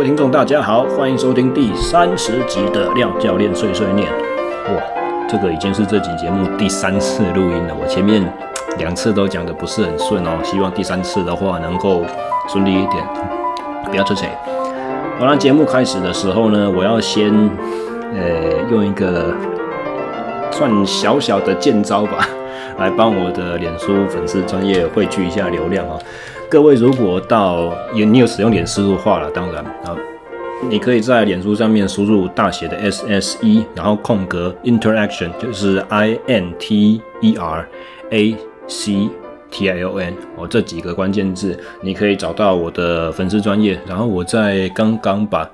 各位听众大家好，欢迎收听第三十集的廖教练碎碎念。哇，这个已经是这集节目第三次录音了，我前面两次都讲得不是很顺哦，希望第三次的话能够顺利一点，不要扯扯。好，那节目开始的时候呢，我要先呃用一个算小小的剑招吧，来帮我的脸书粉丝专业汇聚一下流量啊。各位如果到有你有使用脸书的话了，当然啊，你可以在脸书上面输入大写的 S S E，然后空格 Interaction，就是 I N T E R A C T I O N 哦，这几个关键字，你可以找到我的粉丝专业。然后我在刚刚把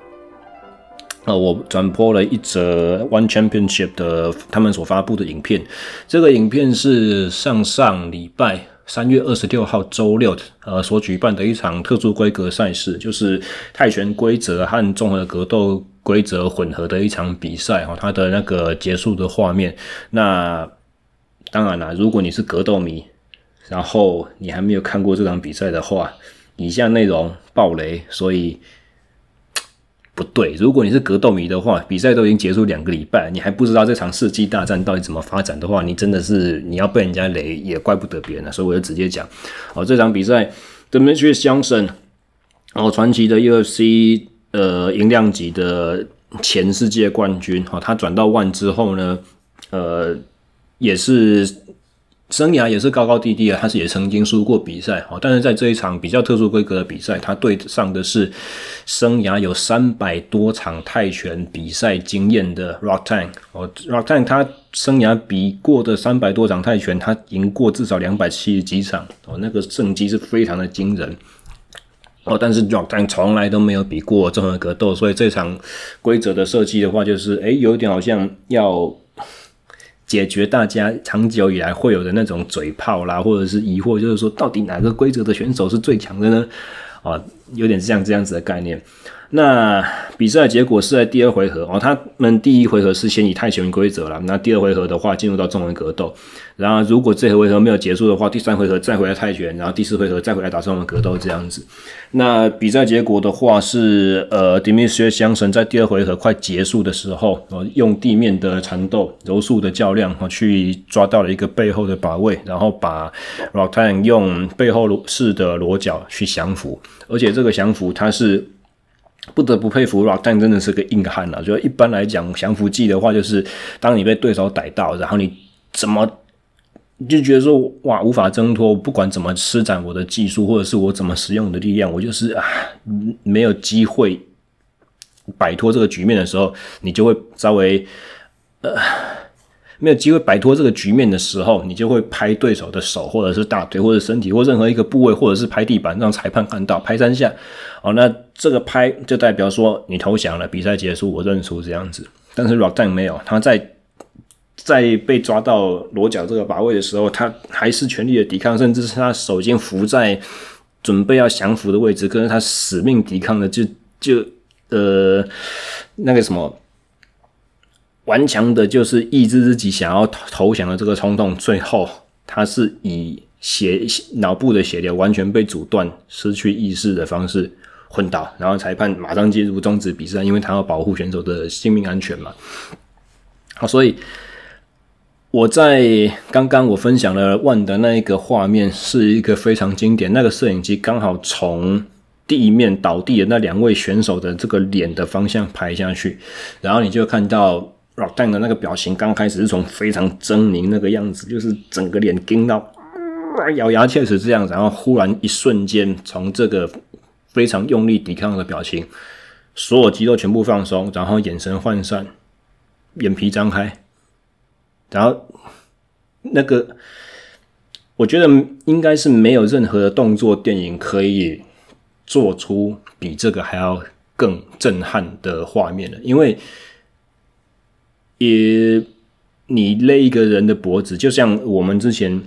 呃，我转播了一则 One Championship 的他们所发布的影片，这个影片是上上礼拜。三月二十六号周六，呃，所举办的一场特殊规格赛事，就是泰拳规则和综合格斗规则混合的一场比赛哈，它的那个结束的画面。那当然啦，如果你是格斗迷，然后你还没有看过这场比赛的话，以下内容爆雷，所以。不对，如果你是格斗迷的话，比赛都已经结束两个礼拜，你还不知道这场世纪大战到底怎么发展的话，你真的是你要被人家雷也怪不得别人了。所以我就直接讲，哦，这场比赛，Demetrius Johnson，哦，传奇的 UFC 呃轻量级的前世界冠军，哦，他转到 ONE 之后呢，呃，也是。生涯也是高高低低啊，他是也曾经输过比赛哦，但是在这一场比较特殊规格的比赛，他对上的是生涯有三百多场泰拳比赛经验的 Rock Tang 哦，Rock Tang 他生涯比过的三百多场泰拳，他赢过至少两百七十几场哦，那个胜绩是非常的惊人哦，但是 Rock Tang 从来都没有比过综合格斗，所以这场规则的设计的话，就是诶，有点好像要。解决大家长久以来会有的那种嘴炮啦，或者是疑惑，就是说到底哪个规则的选手是最强的呢？啊，有点像这样子的概念。那比赛结果是在第二回合哦，他们第一回合是先以泰拳规则了，那第二回合的话进入到中文格斗，然后如果这回合没有结束的话，第三回合再回来泰拳，然后第四回合再回来打中文格斗这样子。那比赛结果的话是呃 Demetrius 相神在第二回合快结束的时候，哦，用地面的缠斗柔术的较量哦，去抓到了一个背后的把位，然后把 Rodtang 用背后式的裸脚去降服，而且这个降服它是。不得不佩服老干真的是个硬汉啊！就一般来讲，降服技的话，就是当你被对手逮到，然后你怎么就觉得说哇无法挣脱，不管怎么施展我的技术，或者是我怎么使用我的力量，我就是啊没有机会摆脱这个局面的时候，你就会稍微呃。没有机会摆脱这个局面的时候，你就会拍对手的手，或者是大腿，或者身体，或任何一个部位，或者是拍地板，让裁判看到，拍三下。哦，那这个拍就代表说你投降了，比赛结束，我认输这样子。但是 Rodtang 没有，他在在被抓到裸绞这个把位的时候，他还是全力的抵抗，甚至是他手已经扶在准备要降服的位置，可是他死命抵抗的，就就呃那个什么。顽强的，就是抑制自己想要投降的这个冲动。最后，他是以血脑部的血流完全被阻断、失去意识的方式昏倒，然后裁判马上介入终止比赛，因为他要保护选手的性命安全嘛。好，所以我在刚刚我分享了 ONE 的那一个画面，是一个非常经典。那个摄影机刚好从地面倒地的那两位选手的这个脸的方向拍下去，然后你就看到。老蛋的那个表情刚开始是从非常狰狞那个样子，就是整个脸惊到咬牙切齿这样，然后忽然一瞬间从这个非常用力抵抗的表情，所有肌肉全部放松，然后眼神涣散，眼皮张开，然后那个我觉得应该是没有任何的动作电影可以做出比这个还要更震撼的画面了，因为。也，你勒一个人的脖子，就像我们之前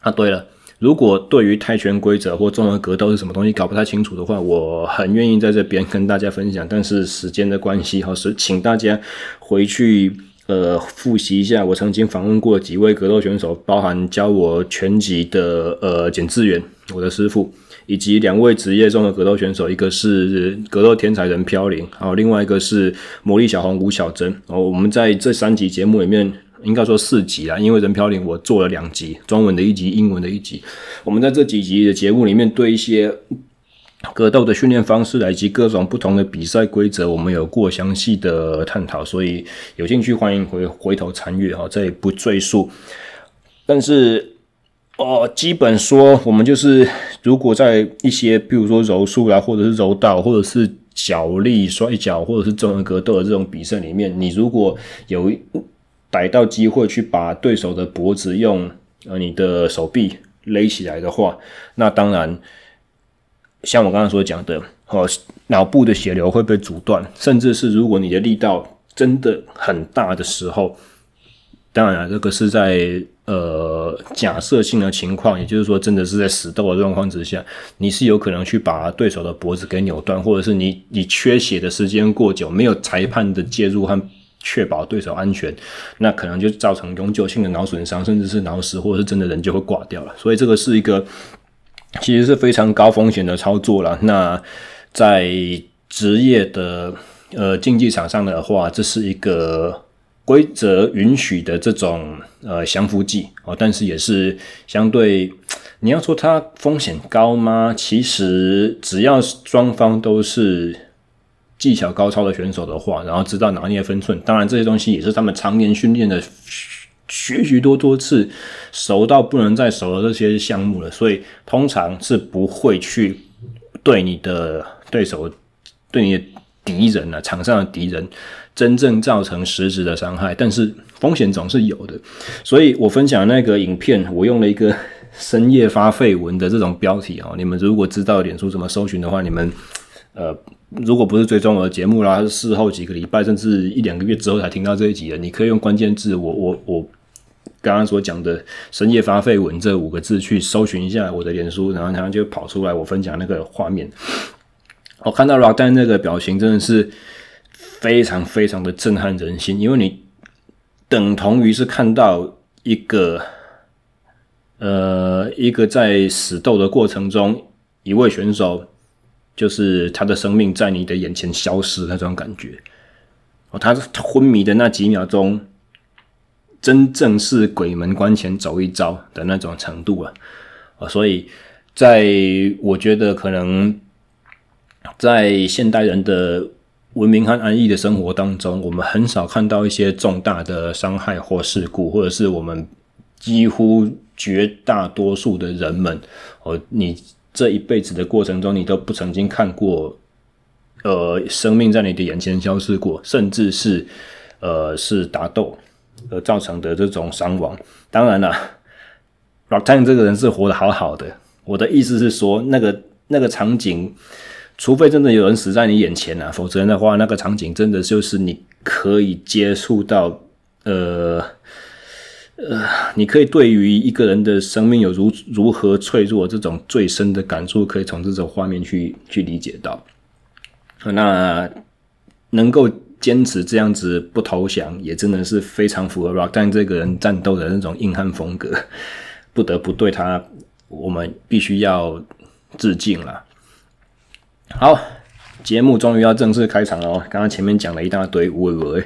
啊。对了，如果对于泰拳规则或综合格斗是什么东西搞不太清楚的话，我很愿意在这边跟大家分享。但是时间的关系，哈，是请大家回去呃复习一下，我曾经访问过几位格斗选手，包含教我拳击的呃简志远，我的师傅，以及两位职业中的格斗选手，一个是格斗天才任飘零，然后另外一个是魔力小红吴小珍。然后我们在这三集节目里面，应该说四集啦，因为任飘零我做了两集，中文的一集，英文的一集。我们在这几集的节目里面，对一些格斗的训练方式以及各种不同的比赛规则，我们有过详细的探讨，所以有兴趣欢迎回回头参阅哈，这也不赘述。但是哦，基本说，我们就是如果在一些，比如说柔术啦，或者是柔道，或者是脚力、摔跤，或者是综合格斗的这种比赛里面，你如果有逮到机会去把对手的脖子用呃你的手臂勒起来的话，那当然。像我刚刚所讲的，哦，脑部的血流会被阻断，甚至是如果你的力道真的很大的时候，当然这个是在呃假设性的情况，也就是说真的是在死斗的状况之下，你是有可能去把对手的脖子给扭断，或者是你你缺血的时间过久，没有裁判的介入和确保对手安全，那可能就造成永久性的脑损伤，甚至是脑死，或者是真的人就会挂掉了。所以这个是一个。其实是非常高风险的操作了。那在职业的呃竞技场上的话，这是一个规则允许的这种呃降服技哦，但是也是相对你要说它风险高吗？其实只要双方都是技巧高超的选手的话，然后知道拿捏分寸，当然这些东西也是他们常年训练的。许许多多次，熟到不能再熟的这些项目了，所以通常是不会去对你的对手、对你的敌人啊，场上的敌人真正造成实质的伤害。但是风险总是有的，所以我分享那个影片，我用了一个深夜发废文的这种标题哦。你们如果知道脸书怎么搜寻的话，你们呃，如果不是追踪我的节目啦，是事后几个礼拜甚至一两个月之后才听到这一集的，你可以用关键字我我。我刚刚所讲的“深夜发废文”这五个字去搜寻一下我的脸书，然后他就跑出来我分享那个画面。我看到 rock 丹那个表情真的是非常非常的震撼人心，因为你等同于是看到一个呃一个在死斗的过程中，一位选手就是他的生命在你的眼前消失那种感觉。哦，他昏迷的那几秒钟。真正是鬼门关前走一遭的那种程度啊，啊，所以在我觉得可能在现代人的文明和安逸的生活当中，我们很少看到一些重大的伤害或事故，或者是我们几乎绝大多数的人们，哦，你这一辈子的过程中，你都不曾经看过，呃，生命在你的眼前消失过，甚至是呃，是打斗。而造成的这种伤亡，当然了，Rocktan 这个人是活得好好的。我的意思是说，那个那个场景，除非真的有人死在你眼前啊，否则的话，那个场景真的就是你可以接触到，呃呃，你可以对于一个人的生命有如如何脆弱这种最深的感触，可以从这种画面去去理解到。那能够。坚持这样子不投降，也真的是非常符合 Rocky 这个人战斗的那种硬汉风格，不得不对他，我们必须要致敬了。好，节目终于要正式开场了哦。刚刚前面讲了一大堆，喂喂，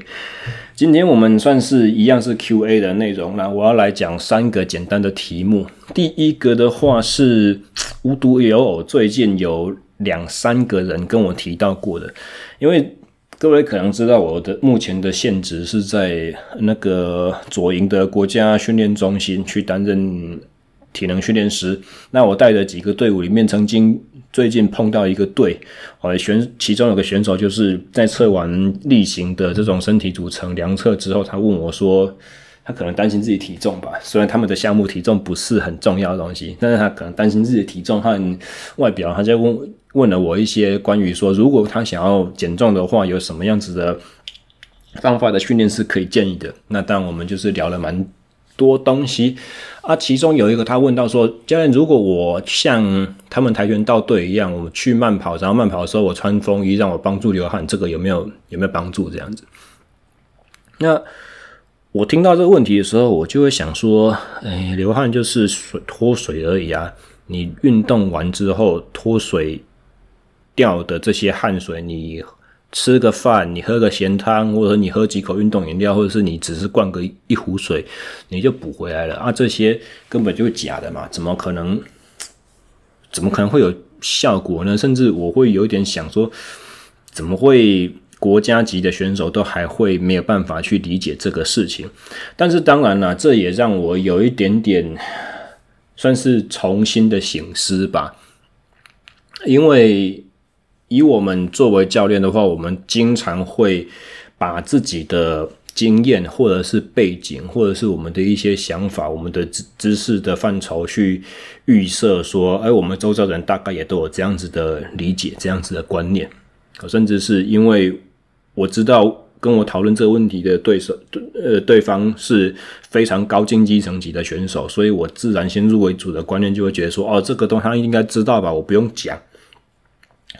今天我们算是一样是 Q&A 的内容，那我要来讲三个简单的题目。第一个的话是无独有偶，最近有两三个人跟我提到过的，因为。各位可能知道，我的目前的现职是在那个左营的国家训练中心去担任体能训练师。那我带的几个队伍里面，曾经最近碰到一个队，呃，选其中有个选手就是在测完例行的这种身体组成量测之后，他问我说，他可能担心自己体重吧，虽然他们的项目体重不是很重要的东西，但是他可能担心自己的体重和外表，他就问。问了我一些关于说，如果他想要减重的话，有什么样子的方法的训练是可以建议的？那当然，我们就是聊了蛮多东西啊。其中有一个他问到说，教练，如果我像他们跆拳道队一样，我去慢跑，然后慢跑的时候我穿风衣，让我帮助流汗，这个有没有有没有帮助？这样子？那我听到这个问题的时候，我就会想说，哎，流汗就是水脱水而已啊。你运动完之后脱水掉的这些汗水，你吃个饭，你喝个咸汤，或者你喝几口运动饮料，或者是你只是灌个一壶水，你就补回来了啊。这些根本就是假的嘛，怎么可能？怎么可能会有效果呢？甚至我会有一点想说，怎么会？国家级的选手都还会没有办法去理解这个事情，但是当然了，这也让我有一点点算是重新的醒思吧。因为以我们作为教练的话，我们经常会把自己的经验，或者是背景，或者是我们的一些想法，我们的知知识的范畴去预设说，哎，我们周遭人大概也都有这样子的理解，这样子的观念，甚至是因为。我知道跟我讨论这个问题的对手，呃，对方是非常高竞技层级的选手，所以我自然先入为主的观念就会觉得说，哦，这个东西他应该知道吧，我不用讲。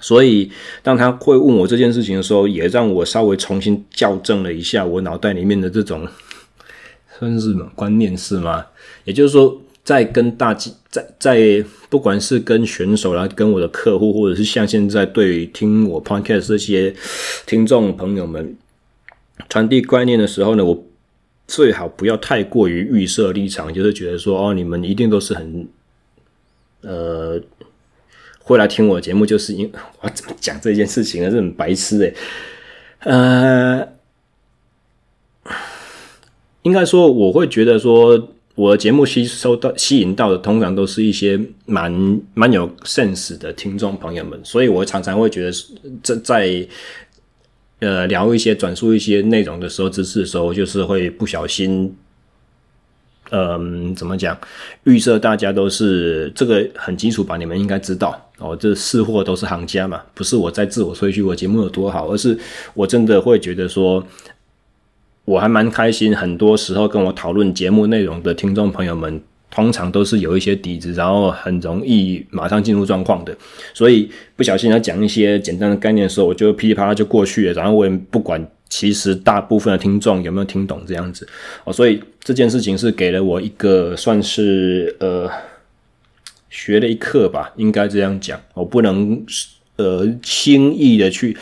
所以当他会问我这件事情的时候，也让我稍微重新校正了一下我脑袋里面的这种算是什么观念是吗？也就是说。在跟大家在在不管是跟选手，啦跟我的客户，或者是像现在对于听我 podcast 这些听众朋友们传递观念的时候呢，我最好不要太过于预设立场，就是觉得说哦，你们一定都是很呃会来听我的节目，就是因我怎么讲这件事情呢？是很白痴诶。呃，应该说我会觉得说。我的节目吸收到、吸引到的，通常都是一些蛮蛮有 sense 的听众朋友们，所以我常常会觉得，在在呃聊一些、转述一些内容的时候、知识的时候，就是会不小心，嗯、怎么讲？预设大家都是这个很基础吧？你们应该知道哦，这是货都是行家嘛，不是我在自我吹嘘我节目有多好，而是我真的会觉得说。我还蛮开心，很多时候跟我讨论节目内容的听众朋友们，通常都是有一些底子，然后很容易马上进入状况的。所以不小心要讲一些简单的概念的时候，我就噼里啪啦就过去了，然后我也不管，其实大部分的听众有没有听懂这样子哦。所以这件事情是给了我一个算是呃学了一课吧，应该这样讲。我不能呃轻易的去。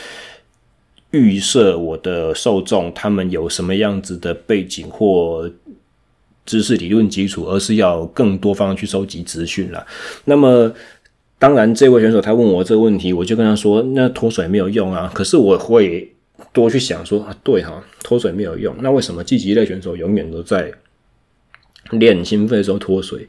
预设我的受众他们有什么样子的背景或知识理论基础，而是要更多方去收集资讯了。那么，当然，这位选手他问我这个问题，我就跟他说：“那脱水没有用啊。”可是我会多去想说：“啊，对哈，脱水没有用。那为什么积极类选手永远都在练心肺的时候脱水？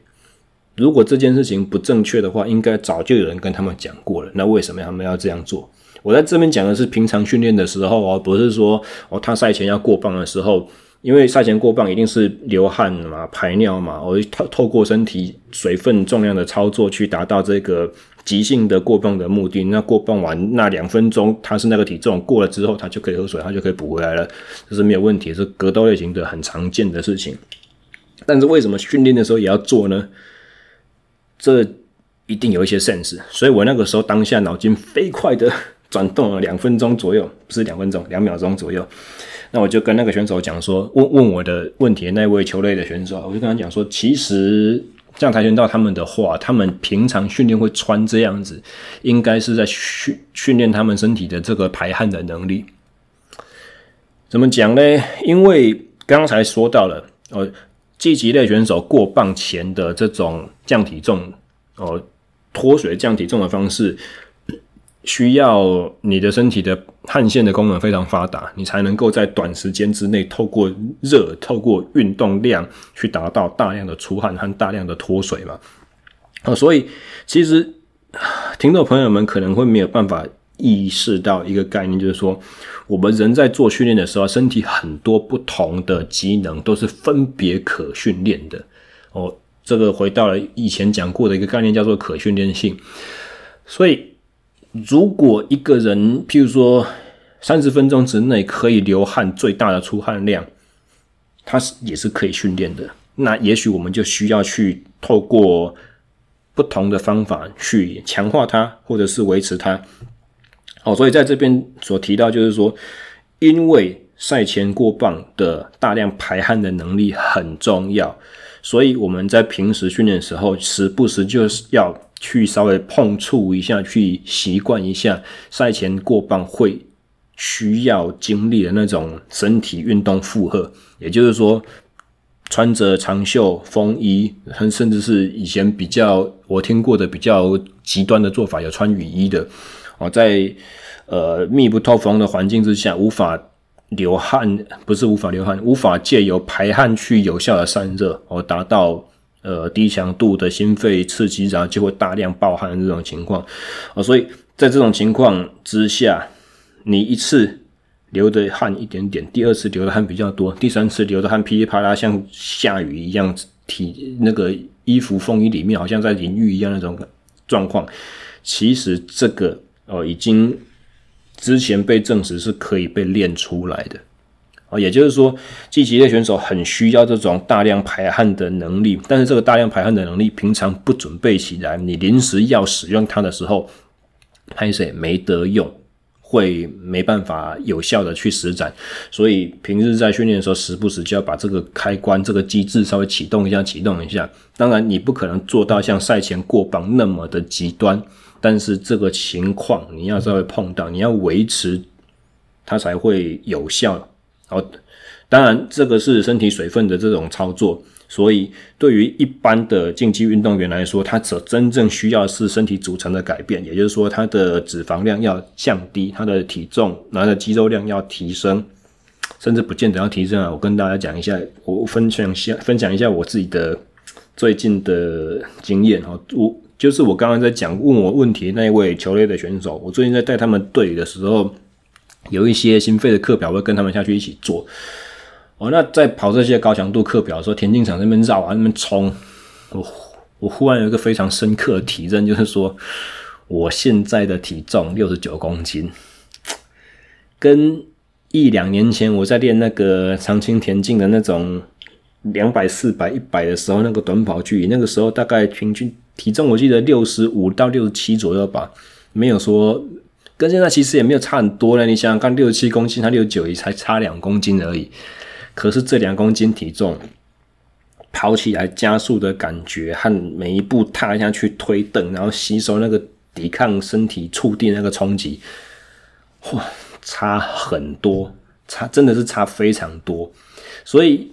如果这件事情不正确的话，应该早就有人跟他们讲过了。那为什么他们要这样做？”我在这边讲的是平常训练的时候哦，不是说哦，他赛前要过磅的时候，因为赛前过磅一定是流汗嘛、排尿嘛，我透透过身体水分重量的操作去达到这个急性的过磅的目的。那过磅完那两分钟，他是那个体重过了之后，他就可以喝水，他就可以补回来了，这是没有问题，是格斗类型的很常见的事情。但是为什么训练的时候也要做呢？这一定有一些 sense，所以我那个时候当下脑筋飞快的。转动了两分钟左右，不是两分钟，两秒钟左右。那我就跟那个选手讲说，问问我的问题那位球类的选手，我就跟他讲说，其实像跆拳道他们的话，他们平常训练会穿这样子，应该是在训训练他们身体的这个排汗的能力。怎么讲呢？因为刚才说到了，哦，积极类选手过磅前的这种降体重，哦，脱水降体重的方式。需要你的身体的汗腺的功能非常发达，你才能够在短时间之内透过热、透过运动量去达到大量的出汗和大量的脱水嘛。啊，所以其实听众朋友们可能会没有办法意识到一个概念，就是说我们人在做训练的时候，身体很多不同的机能都是分别可训练的。哦，这个回到了以前讲过的一个概念，叫做可训练性。所以。如果一个人，譬如说三十分钟之内可以流汗最大的出汗量，他是也是可以训练的。那也许我们就需要去透过不同的方法去强化它，或者是维持它。好，所以在这边所提到就是说，因为赛前过磅的大量排汗的能力很重要，所以我们在平时训练的时候，时不时就是要去稍微碰触一下，去习惯一下赛前过磅会需要经历的那种身体运动负荷。也就是说，穿着长袖风衣，甚至是以前比较我听过的比较极端的做法，有穿雨衣的哦，在呃密不透风的环境之下，无法。流汗不是无法流汗，无法借由排汗去有效的散热，而达到呃低强度的心肺刺激，然后就会大量爆汗的这种情况啊。所以在这种情况之下，你一次流的汗一点点，第二次流的汗比较多，第三次流的汗噼里啪啦像下雨一样，体那个衣服风衣里面好像在淋浴一样那种状况，其实这个哦已经。之前被证实是可以被练出来的啊，也就是说，竞技类选手很需要这种大量排汗的能力，但是这个大量排汗的能力，平常不准备起来，你临时要使用它的时候，拍谁没得用，会没办法有效的去施展，所以平日在训练的时候，时不时就要把这个开关、这个机制稍微启动一下、启动一下。当然，你不可能做到像赛前过磅那么的极端。但是这个情况你要稍微碰到，你要维持它才会有效。好，当然这个是身体水分的这种操作，所以对于一般的竞技运动员来说，他所真正需要是身体组成的改变，也就是说他的脂肪量要降低，他的体重，他的肌肉量要提升，甚至不见得要提升啊。我跟大家讲一下，我分享下，分享一下我自己的最近的经验哈，我。就是我刚刚在讲问我问题那一位球类的选手，我最近在带他们队的时候，有一些心肺的课表会跟他们下去一起做。哦，那在跑这些高强度课表的时候，田径场那边绕啊，那边冲，我我忽然有一个非常深刻的体认，就是说，我现在的体重六十九公斤，跟一两年前我在练那个长青田径的那种两百、四百、一百的时候，那个短跑距离，那个时候大概平均。体重我记得六十五到六十七左右吧，没有说跟现在其实也没有差很多了。你想想看，六十七公斤，他六九也才差两公斤而已。可是这两公斤体重跑起来加速的感觉和每一步踏下去推蹬，然后吸收那个抵抗身体触地那个冲击，哇，差很多，差真的是差非常多，所以。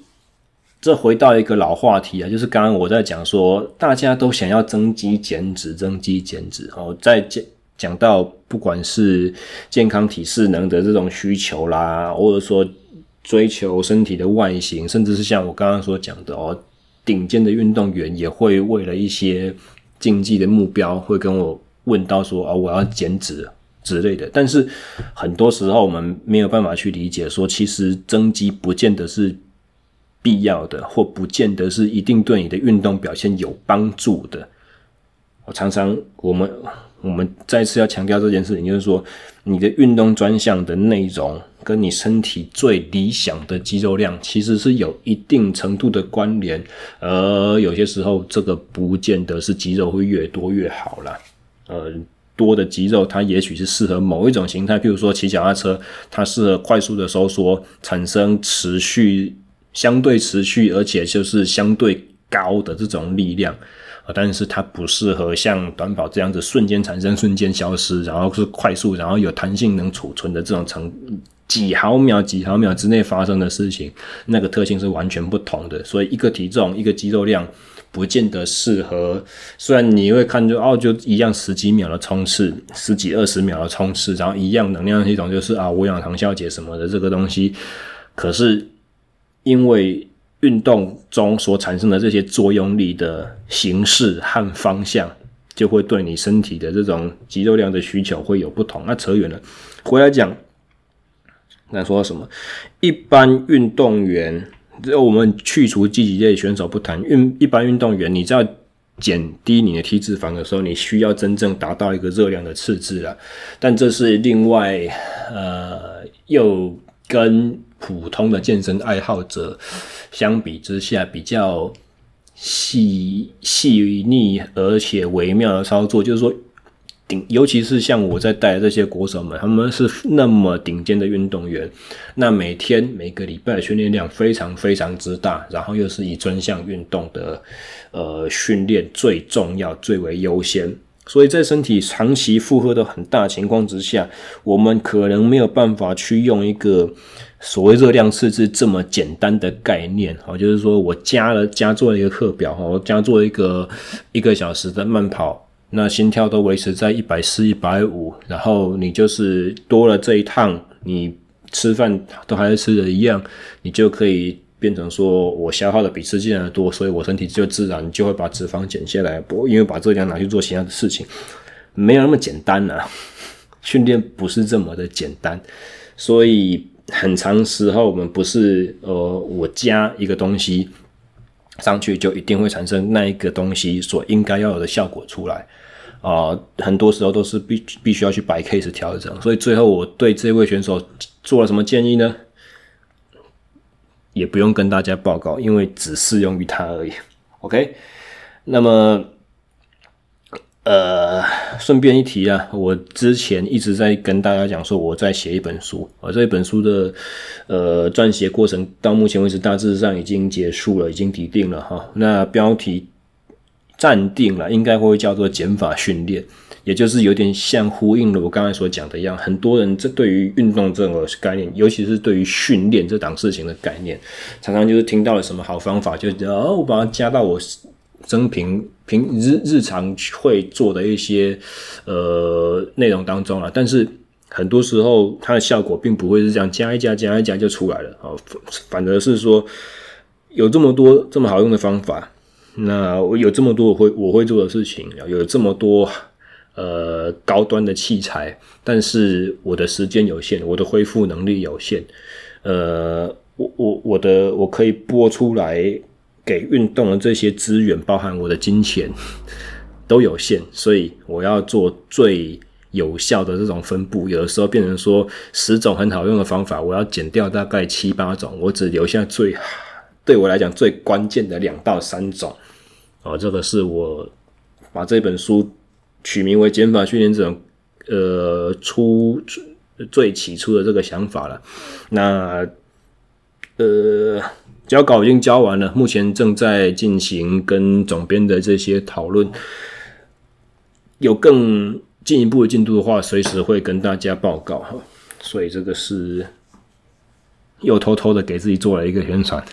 这回到一个老话题啊，就是刚刚我在讲说，大家都想要增肌减脂，增肌减脂哦。在讲讲到不管是健康体适能的这种需求啦，或者说追求身体的外形，甚至是像我刚刚所讲的哦，顶尖的运动员也会为了一些竞技的目标，会跟我问到说啊，我要减脂之类的。但是很多时候我们没有办法去理解说，其实增肌不见得是。必要的或不见得是一定对你的运动表现有帮助的。我常常我们我们再次要强调这件事情，就是说你的运动专项的内容跟你身体最理想的肌肉量其实是有一定程度的关联，而有些时候这个不见得是肌肉会越多越好啦。呃，多的肌肉它也许是适合某一种形态，譬如说骑脚踏车，它适合快速的收缩，产生持续。相对持续，而且就是相对高的这种力量但是它不适合像短跑这样子瞬间产生、瞬间消失，然后是快速，然后有弹性能储存的这种成几毫秒、几毫秒之内发生的事情，那个特性是完全不同的。所以一个体重、一个肌肉量，不见得适合。虽然你会看就哦，就一样十几秒的冲刺，十几二十秒的冲刺，然后一样能量系统就是啊无氧糖酵解什么的这个东西，可是。因为运动中所产生的这些作用力的形式和方向，就会对你身体的这种肌肉量的需求会有不同。那扯远了，回来讲，那说什么？一般运动员，我们去除积极类选手不谈，运一般运动员，你知道减低你的体脂肪的时候，你需要真正达到一个热量的赤字了。但这是另外，呃，又跟。普通的健身爱好者相比之下，比较细细腻而且微妙的操作，就是说，顶，尤其是像我在带这些国手们，他们是那么顶尖的运动员，那每天每个礼拜的训练量非常非常之大，然后又是以专项运动的呃训练最重要、最为优先。所以在身体长期负荷的很大情况之下，我们可能没有办法去用一个所谓热量赤字这么简单的概念，好，就是说我加了加做了一个课表，哈，我加做一个一个小时的慢跑，那心跳都维持在一百四、一百五，然后你就是多了这一趟，你吃饭都还是吃的一样，你就可以。变成说我消耗的比吃进来的多，所以我身体就自然就会把脂肪减下来，不因为把这量拿去做其他的事情，没有那么简单啊。训练不是这么的简单，所以很长时候我们不是呃我加一个东西上去就一定会产生那一个东西所应该要有的效果出来啊，很多时候都是必必须要去摆 case 调整。所以最后我对这位选手做了什么建议呢？也不用跟大家报告，因为只适用于他而已。OK，那么，呃，顺便一提啊，我之前一直在跟大家讲说，我在写一本书，而这本书的呃撰写过程到目前为止大致上已经结束了，已经底定了哈。那标题暂定了，应该会叫做减法训练。也就是有点像呼应了我刚才所讲的一样，很多人这对于运动这种概念，尤其是对于训练这档事情的概念，常常就是听到了什么好方法，就哦，我把它加到我生平平日日常会做的一些呃内容当中了。但是很多时候它的效果并不会是这样，加一加加一加就出来了啊，反而是说有这么多这么好用的方法，那我有这么多我会我会做的事情，有这么多。呃，高端的器材，但是我的时间有限，我的恢复能力有限，呃，我我我的我可以播出来给运动的这些资源，包含我的金钱 都有限，所以我要做最有效的这种分布。有的时候变成说十种很好用的方法，我要减掉大概七八种，我只留下最对我来讲最关键的两到三种。哦，这个是我把这本书。取名为减法训练这种，呃，初最起初的这个想法了。那呃，交稿已经交完了，目前正在进行跟总编的这些讨论。有更进一步的进度的话，随时会跟大家报告哈。所以这个是又偷偷的给自己做了一个宣传。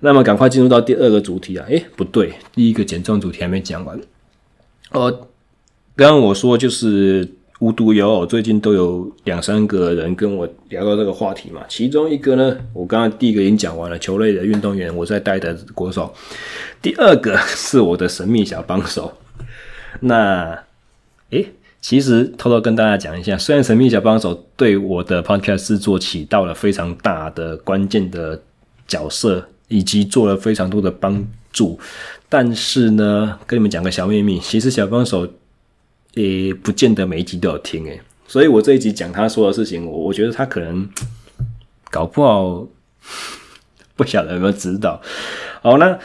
那么赶快进入到第二个主题啊！诶，不对，第一个减重主题还没讲完。呃。刚刚我说就是无独有偶，最近都有两三个人跟我聊到这个话题嘛。其中一个呢，我刚刚第一个已经讲完了，球类的运动员，我在带的国手。第二个是我的神秘小帮手。那，诶，其实偷偷跟大家讲一下，虽然神秘小帮手对我的 podcast 制作起到了非常大的关键的角色，以及做了非常多的帮助，但是呢，跟你们讲个小秘密，其实小帮手。也不见得每一集都有听诶，所以我这一集讲他说的事情，我我觉得他可能搞不好不晓得有没有知道。好，那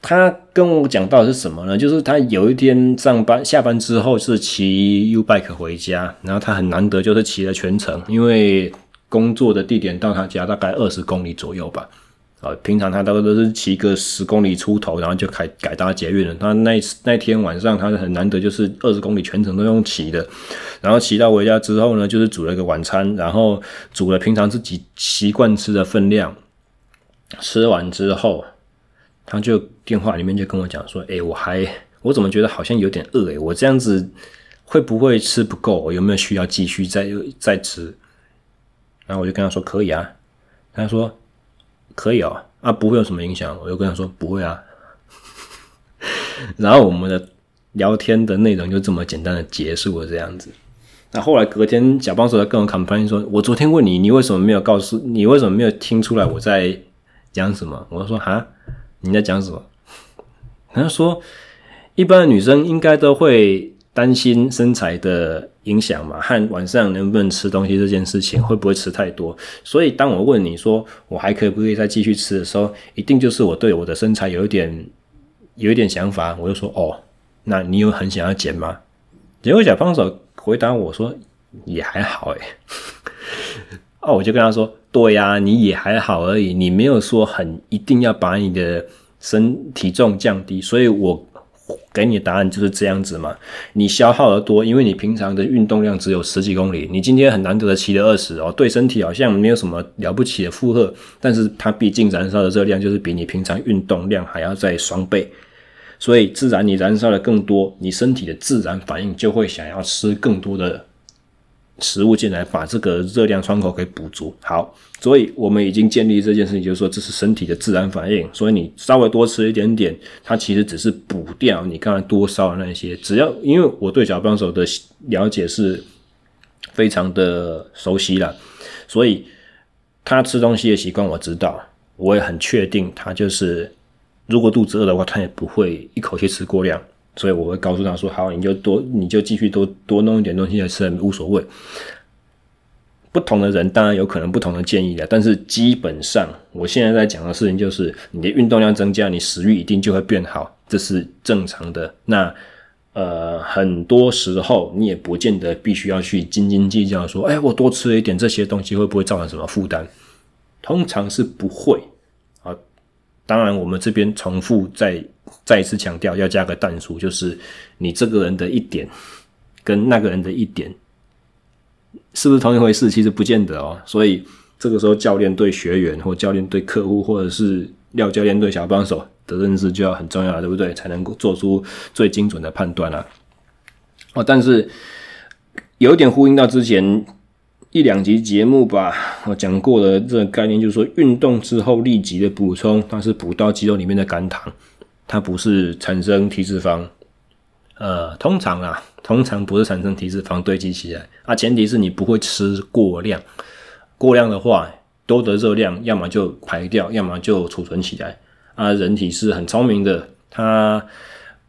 他跟我讲到的是什么呢？就是他有一天上班下班之后是骑 U bike 回家，然后他很难得就是骑了全程，因为工作的地点到他家大概二十公里左右吧。啊，平常他大概都是骑个十公里出头，然后就开改搭捷运了。他那那天晚上，他很难得就是二十公里全程都用骑的，然后骑到回家之后呢，就是煮了一个晚餐，然后煮了平常自己习惯吃的分量。吃完之后，他就电话里面就跟我讲说：“诶，我还我怎么觉得好像有点饿诶，我这样子会不会吃不够？有没有需要继续再再吃？”然后我就跟他说：“可以啊。”他说。可以哦，啊，不会有什么影响。我就跟他说不会啊，然后我们的聊天的内容就这么简单的结束了，这样子。那后来隔天，小帮手在跟我 complain 说：“我昨天问你，你为什么没有告诉你为什么没有听出来我在讲什么？”我说：“哈，你在讲什么？”他说：“一般的女生应该都会担心身材的。”影响嘛，和晚上能不能吃东西这件事情，会不会吃太多？所以当我问你说我还可以不可以再继续吃的时候，一定就是我对我的身材有一点有一点想法，我就说哦，那你有很想要减吗？结果小胖手回答我说也还好诶。哦，我就跟他说，对呀，你也还好而已，你没有说很一定要把你的身体重降低，所以我。给你的答案就是这样子嘛？你消耗的多，因为你平常的运动量只有十几公里，你今天很难得的骑了二十哦，对身体好像没有什么了不起的负荷，但是它毕竟燃烧的热量就是比你平常运动量还要再双倍，所以自然你燃烧的更多，你身体的自然反应就会想要吃更多的。食物进来，把这个热量窗口给补足。好，所以我们已经建立这件事情，就是说这是身体的自然反应。所以你稍微多吃一点点，它其实只是补掉你刚才多烧的那些。只要因为我对小帮手的了解是非常的熟悉了，所以他吃东西的习惯我知道，我也很确定他就是如果肚子饿的话，他也不会一口气吃过量。所以我会告诉他说：“好，你就多，你就继续多多弄一点东西来吃，无所谓。”不同的人当然有可能不同的建议的，但是基本上我现在在讲的事情就是，你的运动量增加，你食欲一定就会变好，这是正常的。那呃，很多时候你也不见得必须要去斤斤计较，说：“哎，我多吃了一点这些东西会不会造成什么负担？”通常是不会。当然，我们这边重复再。再一次强调，要加个但书，就是你这个人的一点跟那个人的一点是不是同一回事？其实不见得哦。所以这个时候，教练对学员，或教练对客户，或者是廖教练对小帮手的认识就要很重要了，对不对？才能够做出最精准的判断啊。哦，但是有一点呼应到之前一两集节目吧，我讲过的这个概念，就是说运动之后立即的补充，它是补到肌肉里面的肝糖。它不是产生体脂肪，呃，通常啊，通常不是产生体脂肪堆积起来啊，前提是你不会吃过量，过量的话，多的热量要么就排掉，要么就储存起来啊。人体是很聪明的，它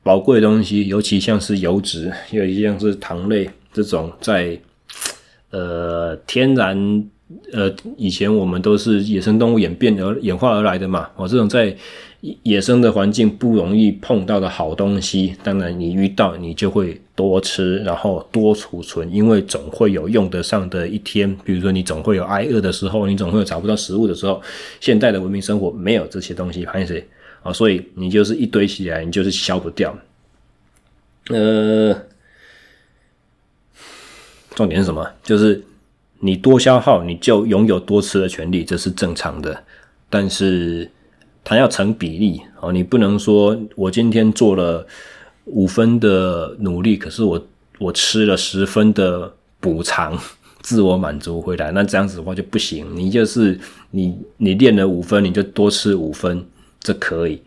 宝贵的东西，尤其像是油脂，尤其像是糖类这种，在呃天然呃以前我们都是野生动物演变而演化而来的嘛，哦，这种在。野生的环境不容易碰到的好东西，当然你遇到你就会多吃，然后多储存，因为总会有用得上的一天。比如说你总会有挨饿的时候，你总会有找不到食物的时候。现代的文明生活没有这些东西，拍谁啊？所以你就是一堆起来，你就是消不掉。呃，重点是什么？就是你多消耗，你就拥有多吃的权利，这是正常的。但是。它要成比例哦，你不能说我今天做了五分的努力，可是我我吃了十分的补偿，自我满足回来，那这样子的话就不行。你就是你你练了五分，你就多吃五分，这可以；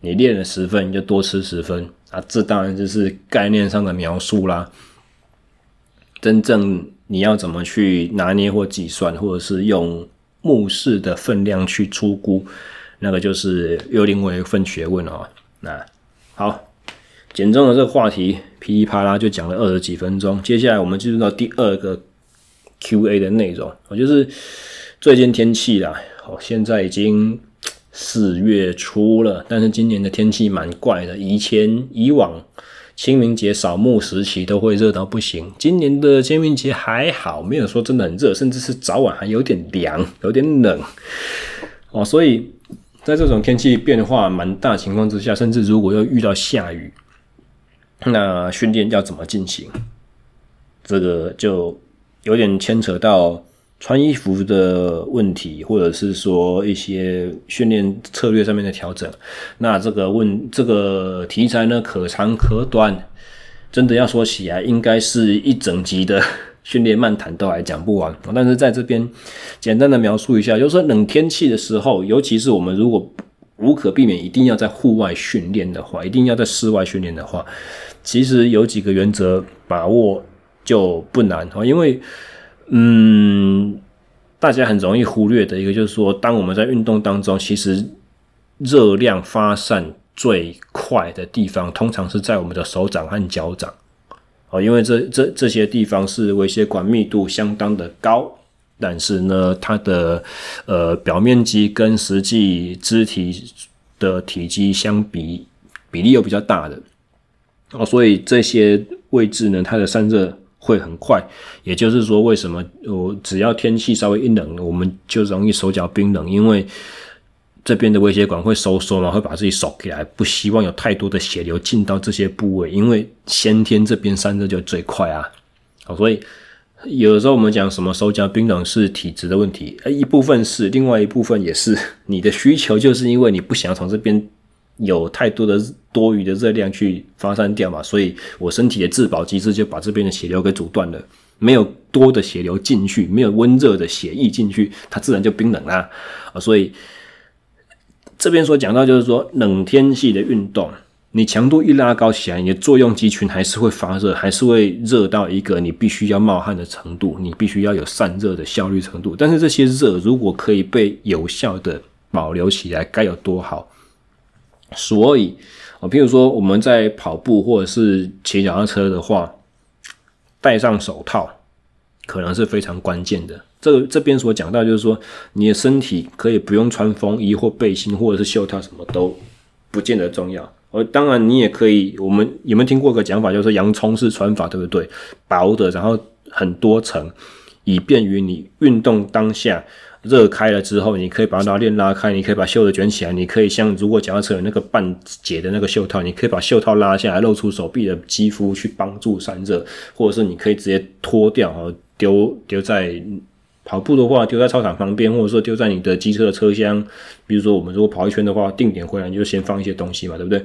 你练了十分，你就多吃十分啊，这当然就是概念上的描述啦。真正你要怎么去拿捏或计算，或者是用目视的分量去粗估。那个就是又另外一份学问哦。那好，减重的这个话题噼里啪啦就讲了二十几分钟。接下来我们进入到第二个 Q&A 的内容。我就是最近天气啦，哦，现在已经四月初了，但是今年的天气蛮怪的。以前以往清明节扫墓时期都会热到不行，今年的清明节还好，没有说真的很热，甚至是早晚还有点凉，有点冷哦，所以。在这种天气变化蛮大情况之下，甚至如果又遇到下雨，那训练要怎么进行？这个就有点牵扯到穿衣服的问题，或者是说一些训练策略上面的调整。那这个问这个题材呢，可长可短，真的要说起来，应该是一整集的。训练漫谈都还讲不完，但是在这边简单的描述一下，就是说冷天气的时候，尤其是我们如果无可避免一定要在户外训练的话，一定要在室外训练的话，其实有几个原则把握就不难哦。因为嗯，大家很容易忽略的一个就是说，当我们在运动当中，其实热量发散最快的地方，通常是在我们的手掌和脚掌。哦，因为这这这些地方是微血管密度相当的高，但是呢，它的呃表面积跟实际肢体的体积相比比例又比较大的哦，所以这些位置呢，它的散热会很快。也就是说，为什么我只要天气稍微一冷，我们就容易手脚冰冷，因为这边的微血管会收缩嘛，会把自己锁起来，不希望有太多的血流进到这些部位，因为先天这边散热就最快啊。好，所以有的时候我们讲什么手脚冰冷是体质的问题，呃，一部分是，另外一部分也是你的需求，就是因为你不想要从这边有太多的多余的热量去发散掉嘛，所以我身体的自保机制就把这边的血流给阻断了，没有多的血流进去，没有温热的血液进去，它自然就冰冷啦。啊，所以这边所讲到就是说冷天气的运动。你强度一拉高起来，你的作用肌群还是会发热，还是会热到一个你必须要冒汗的程度，你必须要有散热的效率程度。但是这些热如果可以被有效的保留起来，该有多好！所以，啊，譬如说我们在跑步或者是骑脚踏车的话，戴上手套可能是非常关键的。这个这边所讲到就是说，你的身体可以不用穿风衣或背心或者是袖套，什么都不见得重要。而当然，你也可以。我们有没有听过一个讲法，就是洋葱式穿法，对不对？薄的，然后很多层，以便于你运动当下热开了之后，你可以把拉链拉开，你可以把袖子卷起来，你可以像如果脚踏车有那个半解的那个袖套，你可以把袖套拉下来，露出手臂的肌肤去帮助散热，或者是你可以直接脱掉，然后丢丢在。跑步的话，丢在操场旁边，或者说丢在你的机车的车厢。比如说，我们如果跑一圈的话，定点回来你就先放一些东西嘛，对不对？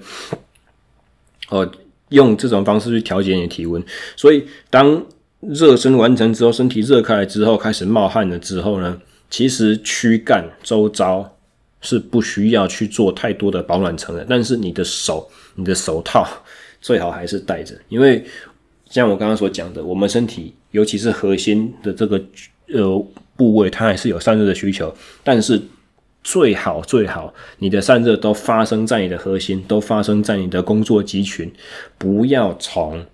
哦，用这种方式去调节你的体温。所以，当热身完成之后，身体热开来之后，开始冒汗了之后呢，其实躯干周遭是不需要去做太多的保暖层的。但是，你的手、你的手套最好还是戴着，因为像我刚刚所讲的，我们身体尤其是核心的这个。呃，部位它还是有散热的需求，但是最好最好，你的散热都发生在你的核心，都发生在你的工作肌群，不要从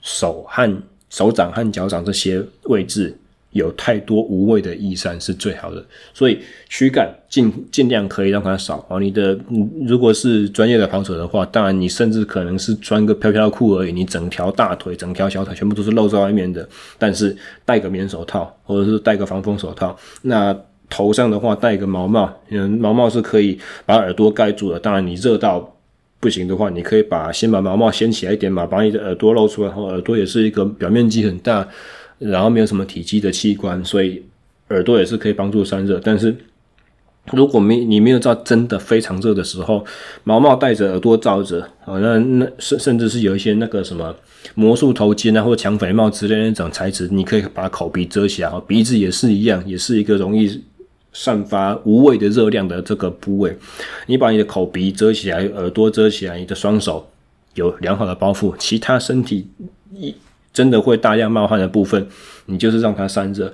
手和手掌和脚掌这些位置。有太多无谓的逸散是最好的，所以躯干尽尽量可以让它少哦。你的如果是专业的跑者的话，当然你甚至可能是穿个飘飘裤而已，你整条大腿、整条小腿全部都是露在外面的。但是戴个棉手套，或者是戴个防风手套，那头上的话戴个毛帽，嗯，毛帽是可以把耳朵盖住的。当然你热到不行的话，你可以把先把毛帽掀起来一点嘛，把你的耳朵露出来。然后耳朵也是一个表面积很大。然后没有什么体积的器官，所以耳朵也是可以帮助散热。但是如果没你没有到真的非常热的时候，毛毛戴着，耳朵罩着，啊，那那甚甚至是有一些那个什么魔术头巾啊，或者抢匪帽之类那种材质，你可以把口鼻遮起来，鼻子也是一样，也是一个容易散发无谓的热量的这个部位。你把你的口鼻遮起来，耳朵遮起来，你的双手有良好的包覆，其他身体一。真的会大量冒汗的部分，你就是让它散热。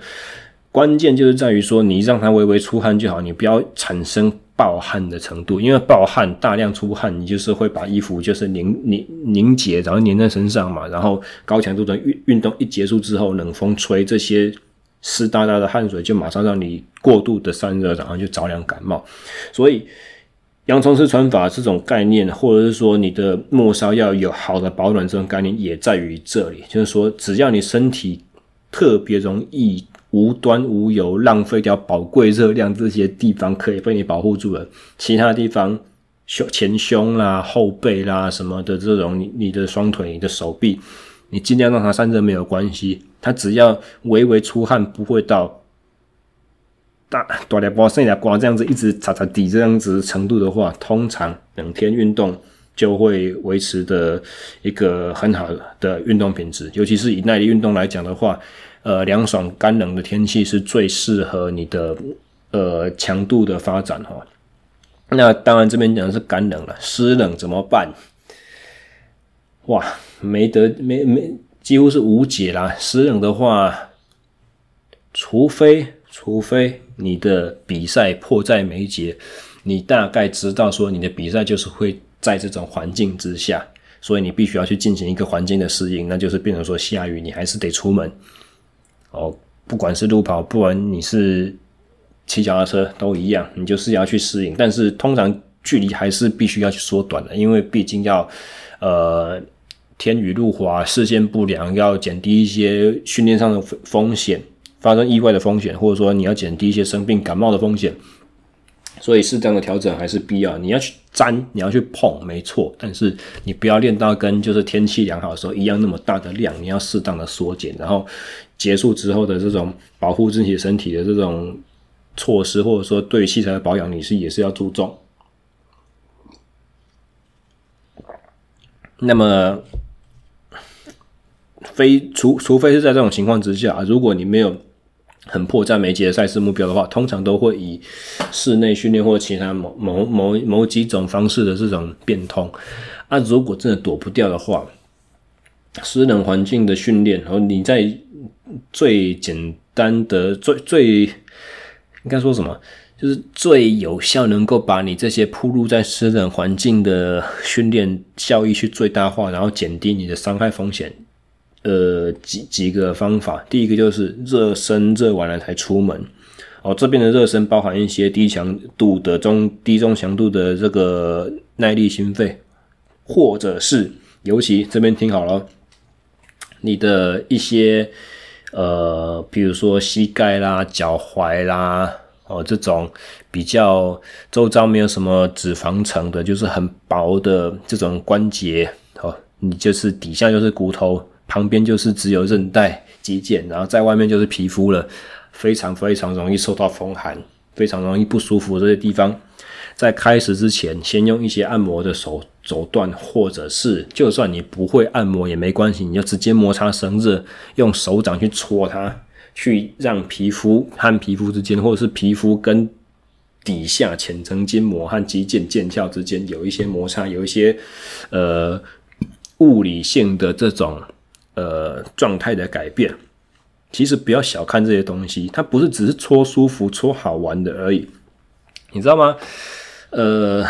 关键就是在于说，你让它微微出汗就好，你不要产生爆汗的程度。因为爆汗、大量出汗，你就是会把衣服就是凝凝凝结，然后粘在身上嘛。然后高强度的运运动一结束之后，冷风吹，这些湿哒哒的汗水就马上让你过度的散热，然后就着凉感冒。所以。洋葱式穿法这种概念，或者是说你的末梢要有好的保暖，这种概念也在于这里，就是说只要你身体特别容易无端无由浪费掉宝贵热量，这些地方可以被你保护住了，其他地方胸前胸啦、后背啦什么的这种，你你的双腿、你的手臂，你尽量让它散热没有关系，它只要微微出汗，不会到。大大点包剩下光这样子一直擦擦底这样子程度的话，通常冷天运动就会维持的一个很好的运动品质。尤其是以耐力运动来讲的话，呃，凉爽干冷的天气是最适合你的呃强度的发展哈。那当然这边讲的是干冷了，湿冷怎么办？哇，没得没没几乎是无解啦。湿冷的话，除非除非。你的比赛迫在眉睫，你大概知道说你的比赛就是会在这种环境之下，所以你必须要去进行一个环境的适应，那就是变成说下雨你还是得出门。哦，不管是路跑，不管你是骑脚踏车都一样，你就是要去适应。但是通常距离还是必须要去缩短的，因为毕竟要呃天雨路滑、视线不良，要减低一些训练上的风险，发生意外的风险，或者说你要减低一些生病感冒的风险。所以适当的调整还是必要。你要去沾，你要去碰，没错。但是你不要练到跟就是天气良好的时候一样那么大的量，你要适当的缩减。然后结束之后的这种保护自己身体的这种措施，或者说对器材的保养，你是也是要注重。那么，非除除非是在这种情况之下，如果你没有。很迫在眉睫的赛事目标的话，通常都会以室内训练或其他某某某某几种方式的这种变通。啊，如果真的躲不掉的话，湿冷环境的训练，然后你在最简单的、最最应该说什么，就是最有效能够把你这些铺路在湿冷环境的训练效益去最大化，然后减低你的伤害风险。呃，几几个方法，第一个就是热身，热完了才出门。哦，这边的热身包含一些低强度的中低中强度的这个耐力心肺，或者是尤其这边听好了，你的一些呃，比如说膝盖啦、脚踝啦，哦，这种比较周遭没有什么脂肪层的，就是很薄的这种关节，哦，你就是底下就是骨头。旁边就是只有韧带、肌腱，然后在外面就是皮肤了，非常非常容易受到风寒，非常容易不舒服。这些地方在开始之前，先用一些按摩的手手段，或者是就算你不会按摩也没关系，你就直接摩擦生热，用手掌去搓它，去让皮肤和皮肤之间，或者是皮肤跟底下浅层筋膜和肌腱腱鞘之间有一些摩擦，有一些呃物理性的这种。呃，状态的改变，其实不要小看这些东西，它不是只是搓舒服、搓好玩的而已，你知道吗？呃，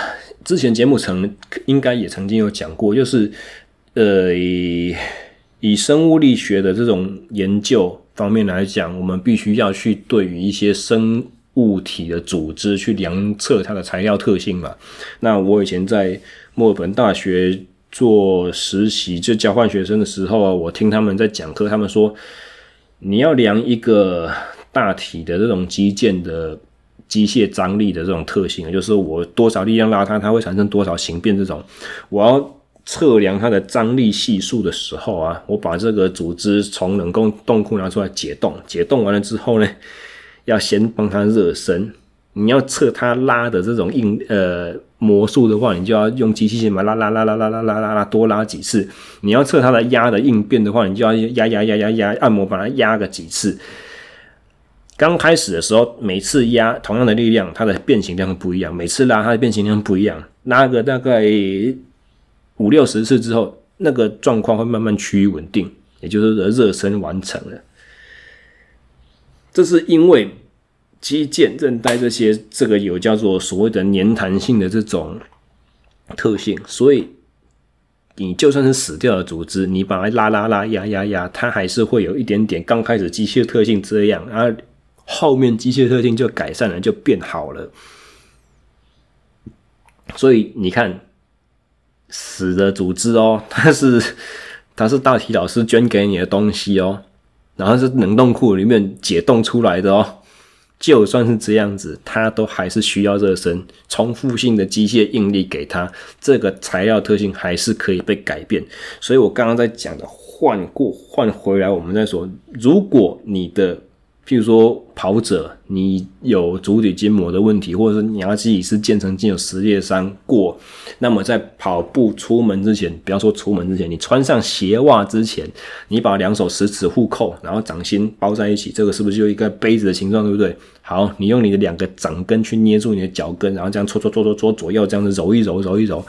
之前节目曾应该也曾经有讲过，就是呃，以，以生物力学的这种研究方面来讲，我们必须要去对于一些生物体的组织去量测它的材料特性嘛。那我以前在墨尔本大学。做实习就交换学生的时候啊，我听他们在讲课，他们说你要量一个大体的这种肌腱的机械张力的这种特性，就是我多少力量拉它，它会产生多少形变这种。我要测量它的张力系数的时候啊，我把这个组织从冷冻冻库拿出来解冻，解冻完了之后呢，要先帮它热身。你要测它拉的这种硬呃魔术的话，你就要用机器先把它拉拉拉拉拉拉拉拉多拉几次。你要测它的压的应变的话，你就要压压压压压按摩把它压个几次。刚开始的时候，每次压同样的力量，它的变形量不一样；每次拉它的变形量不一样。拉个大概五六十次之后，那个状况会慢慢趋于稳定，也就是热身完成了。这是因为。肌腱、韧带这些，这个有叫做所谓的粘弹性的这种特性，所以你就算是死掉的组织，你把它拉拉拉、压压压，它还是会有一点点刚开始机械特性这样，然后后面机械特性就改善了，就变好了。所以你看，死的组织哦，它是它是大体老师捐给你的东西哦，然后是冷冻库里面解冻出来的哦。就算是这样子，他都还是需要热身，重复性的机械应力给他，这个材料特性还是可以被改变。所以我刚刚在讲的换过换回来，我们在说，如果你的。譬如说跑者，你有足底筋膜的问题，或者是你要自己是腱曾经有撕裂伤过，那么在跑步出门之前，不要说出门之前，你穿上鞋袜之前，你把两手十指互扣，然后掌心包在一起，这个是不是就一个杯子的形状，对不对？好，你用你的两个掌根去捏住你的脚跟，然后这样搓搓搓搓搓左右，这样子揉一揉揉一揉，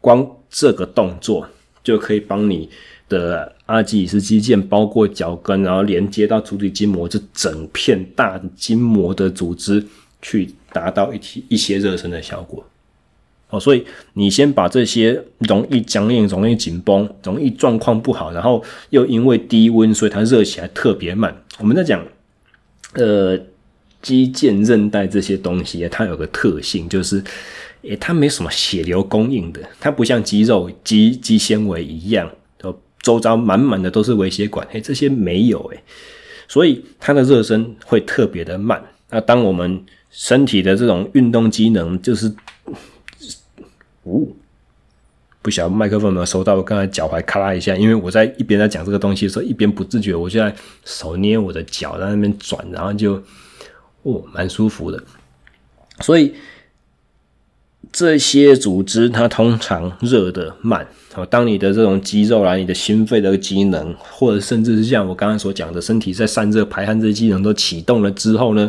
光这个动作就可以帮你的阿基里斯肌腱包括脚跟，然后连接到足底筋膜，这整片大的筋膜的组织，去达到一体一些热身的效果。哦，所以你先把这些容易僵硬、容易紧绷、容易状况不好，然后又因为低温，所以它热起来特别慢。我们在讲，呃，肌腱、韧带这些东西，它有个特性，就是，诶，它没什么血流供应的，它不像肌肉、肌肌纤维一样。周遭满满的都是微血管，哎，这些没有哎，所以它的热身会特别的慢。那当我们身体的这种运动机能就是，呜，不晓得麦克风有没有收到？我刚才脚踝咔啦一下，因为我在一边在讲这个东西的时候，一边不自觉，我就在手捏我的脚在那边转，然后就，哦，蛮舒服的。所以这些组织它通常热的慢。好，当你的这种肌肉啦、你的心肺的机能，或者甚至是像我刚刚所讲的，身体在散热、排汗这些机能都启动了之后呢，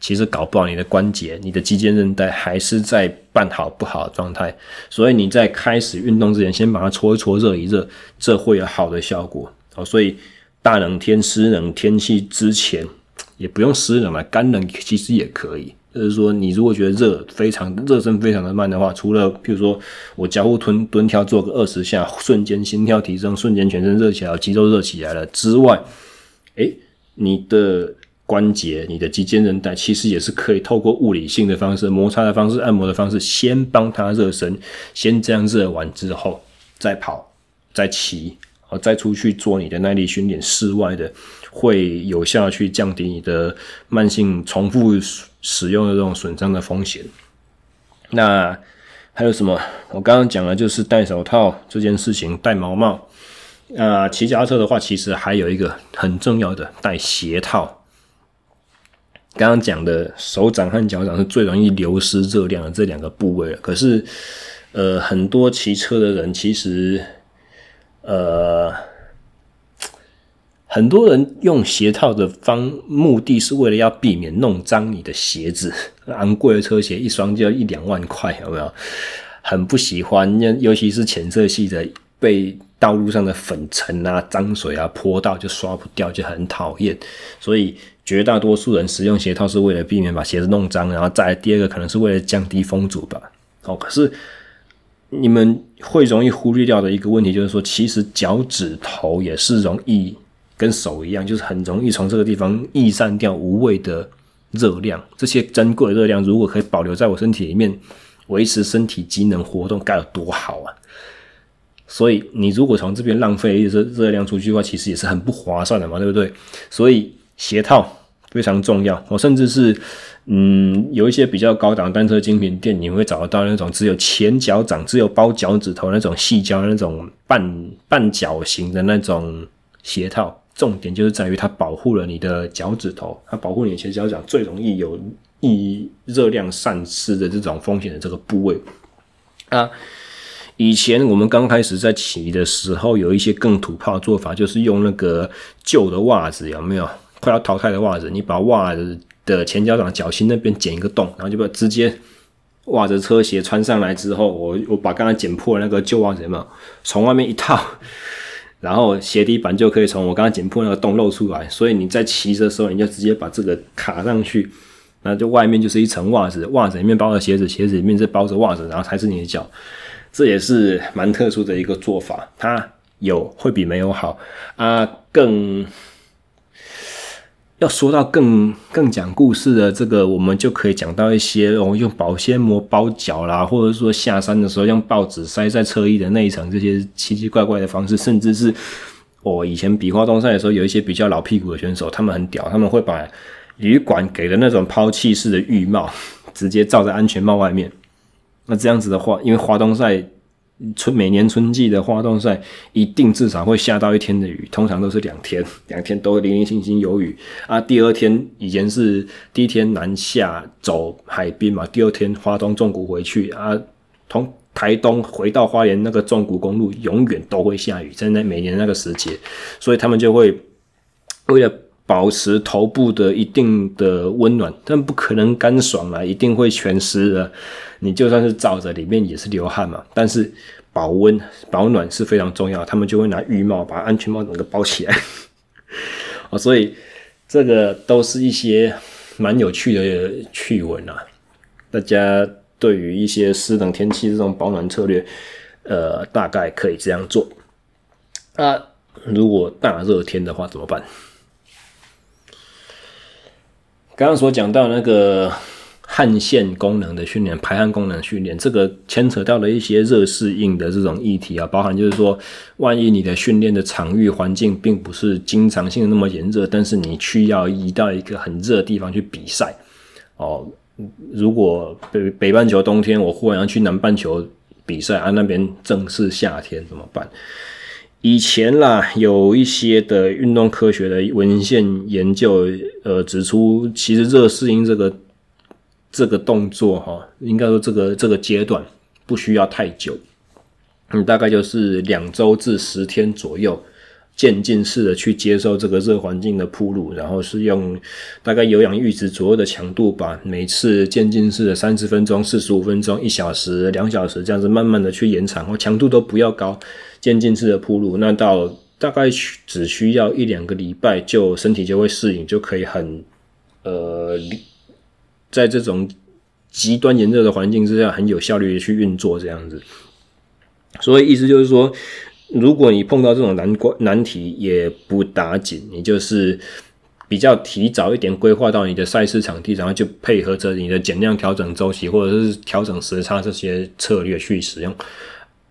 其实搞不好你的关节、你的肌腱韧带还是在半好不好的状态，所以你在开始运动之前，先把它搓一搓、热一热，这会有好的效果。哦，所以大冷天、湿冷天气之前，也不用湿冷了，干冷其实也可以。就是说，你如果觉得热非常热身非常的慢的话，除了譬如说我交互蹲蹲跳做个二十下，瞬间心跳提升，瞬间全身热起来，肌肉热起来了之外，诶，你的。关节，你的肌腱韧带其实也是可以透过物理性的方式、摩擦的方式、按摩的方式，先帮它热身，先这样热完之后，再跑、再骑，好，再出去做你的耐力训练，室外的会有效去降低你的慢性重复使用的这种损伤的风险。那还有什么？我刚刚讲了，就是戴手套这件事情，戴毛帽。那骑脚踏车的话，其实还有一个很重要的，戴鞋套。刚刚讲的手掌和脚掌是最容易流失热量的这两个部位了。可是，呃，很多骑车的人其实，呃，很多人用鞋套的方目的是为了要避免弄脏你的鞋子。昂贵的车鞋一双就要一两万块，有没有？很不喜欢，尤其是浅色系的，被道路上的粉尘啊、脏水啊泼到就刷不掉，就很讨厌。所以。绝大多数人使用鞋套是为了避免把鞋子弄脏，然后再来第二个可能是为了降低风阻吧。哦，可是你们会容易忽略掉的一个问题就是说，其实脚趾头也是容易跟手一样，就是很容易从这个地方逸散掉无谓的热量。这些珍贵的热量如果可以保留在我身体里面，维持身体机能活动该有多好啊！所以你如果从这边浪费热热量出去的话，其实也是很不划算的嘛，对不对？所以。鞋套非常重要，我甚至是，嗯，有一些比较高档单车精品店，你会找得到那种只有前脚掌、只有包脚趾头那种细胶那种半半脚型的那种鞋套。重点就是在于它保护了你的脚趾头，它保护你的前脚掌最容易有易热量散失的这种风险的这个部位。啊，以前我们刚开始在骑的时候，有一些更土炮的做法，就是用那个旧的袜子，有没有？快要淘汰的袜子，你把袜子的前脚掌脚心那边剪一个洞，然后就把直接袜子车鞋穿上来之后，我我把刚才剪破的那个旧袜子有没有从外面一套，然后鞋底板就可以从我刚刚剪破那个洞露出来，所以你在骑的时候，你就直接把这个卡上去，那就外面就是一层袜子，袜子里面包着鞋子，鞋子里面是包着袜子，然后才是你的脚，这也是蛮特殊的一个做法，它有会比没有好啊，更。要说到更更讲故事的这个，我们就可以讲到一些哦，用保鲜膜包脚啦，或者说下山的时候用报纸塞在车衣的内层，这些奇奇怪怪的方式，甚至是我、以前比划东赛的时候，有一些比较老屁股的选手，他们很屌，他们会把旅馆给的那种抛弃式的浴帽直接罩在安全帽外面。那这样子的话，因为花东赛。春每年春季的花东赛，一定至少会下到一天的雨，通常都是两天，两天都会零零星星有雨啊。第二天以前是第一天南下走海滨嘛，第二天花东纵谷回去啊，从台东回到花莲那个纵谷公路永远都会下雨，在那每年那个时节，所以他们就会为了保持头部的一定的温暖，但不可能干爽啊，一定会全湿的。你就算是罩着，里面也是流汗嘛。但是保温保暖是非常重要，他们就会拿浴帽把安全帽整个包起来。哦，所以这个都是一些蛮有趣的趣闻啊。大家对于一些湿冷天气这种保暖策略，呃，大概可以这样做。啊，如果大热天的话怎么办？刚刚所讲到那个。汗腺功能的训练、排汗功能训练，这个牵扯到了一些热适应的这种议题啊，包含就是说，万一你的训练的场域环境并不是经常性的那么炎热，但是你需要移到一个很热的地方去比赛哦。如果北北半球冬天，我忽然要去南半球比赛，啊，那边正是夏天，怎么办？以前啦，有一些的运动科学的文献研究，呃，指出其实热适应这个这个动作，哈，应该说这个这个阶段不需要太久，嗯，大概就是两周至十天左右。渐进式的去接受这个热环境的铺路，然后是用大概有氧阈值左右的强度，把每次渐进式的三十分钟、四十五分钟、一小时、两小时这样子慢慢的去延长，或强度都不要高，渐进式的铺路，那到大概只需要一两个礼拜，就身体就会适应，就可以很呃，在这种极端炎热的环境之下，很有效率的去运作这样子。所以意思就是说。如果你碰到这种难关难题，也不打紧，你就是比较提早一点规划到你的赛事场地，然后就配合着你的减量调整周期，或者是调整时差这些策略去使用。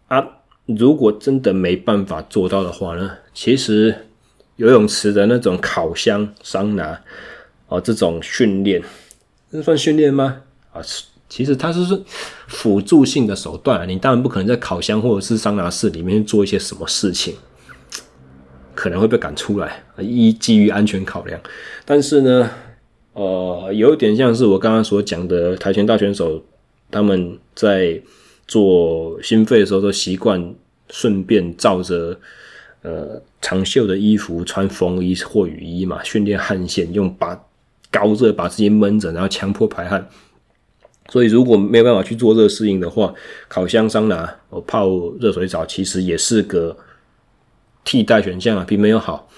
啊，如果真的没办法做到的话呢，其实游泳池的那种烤箱、桑拿哦，这种训练，这算训练吗？啊其实它是辅助性的手段，你当然不可能在烤箱或者是桑拿室里面做一些什么事情，可能会被赶出来，一基于安全考量。但是呢，呃，有点像是我刚刚所讲的跆拳道选手，他们在做心肺的时候都习惯顺便罩着呃长袖的衣服，穿风衣或雨衣嘛，训练汗腺，用把高热把自己闷着，然后强迫排汗。所以，如果没有办法去做热适应的话，烤箱、桑拿、我泡热水澡，其实也是个替代选项啊，比没有好。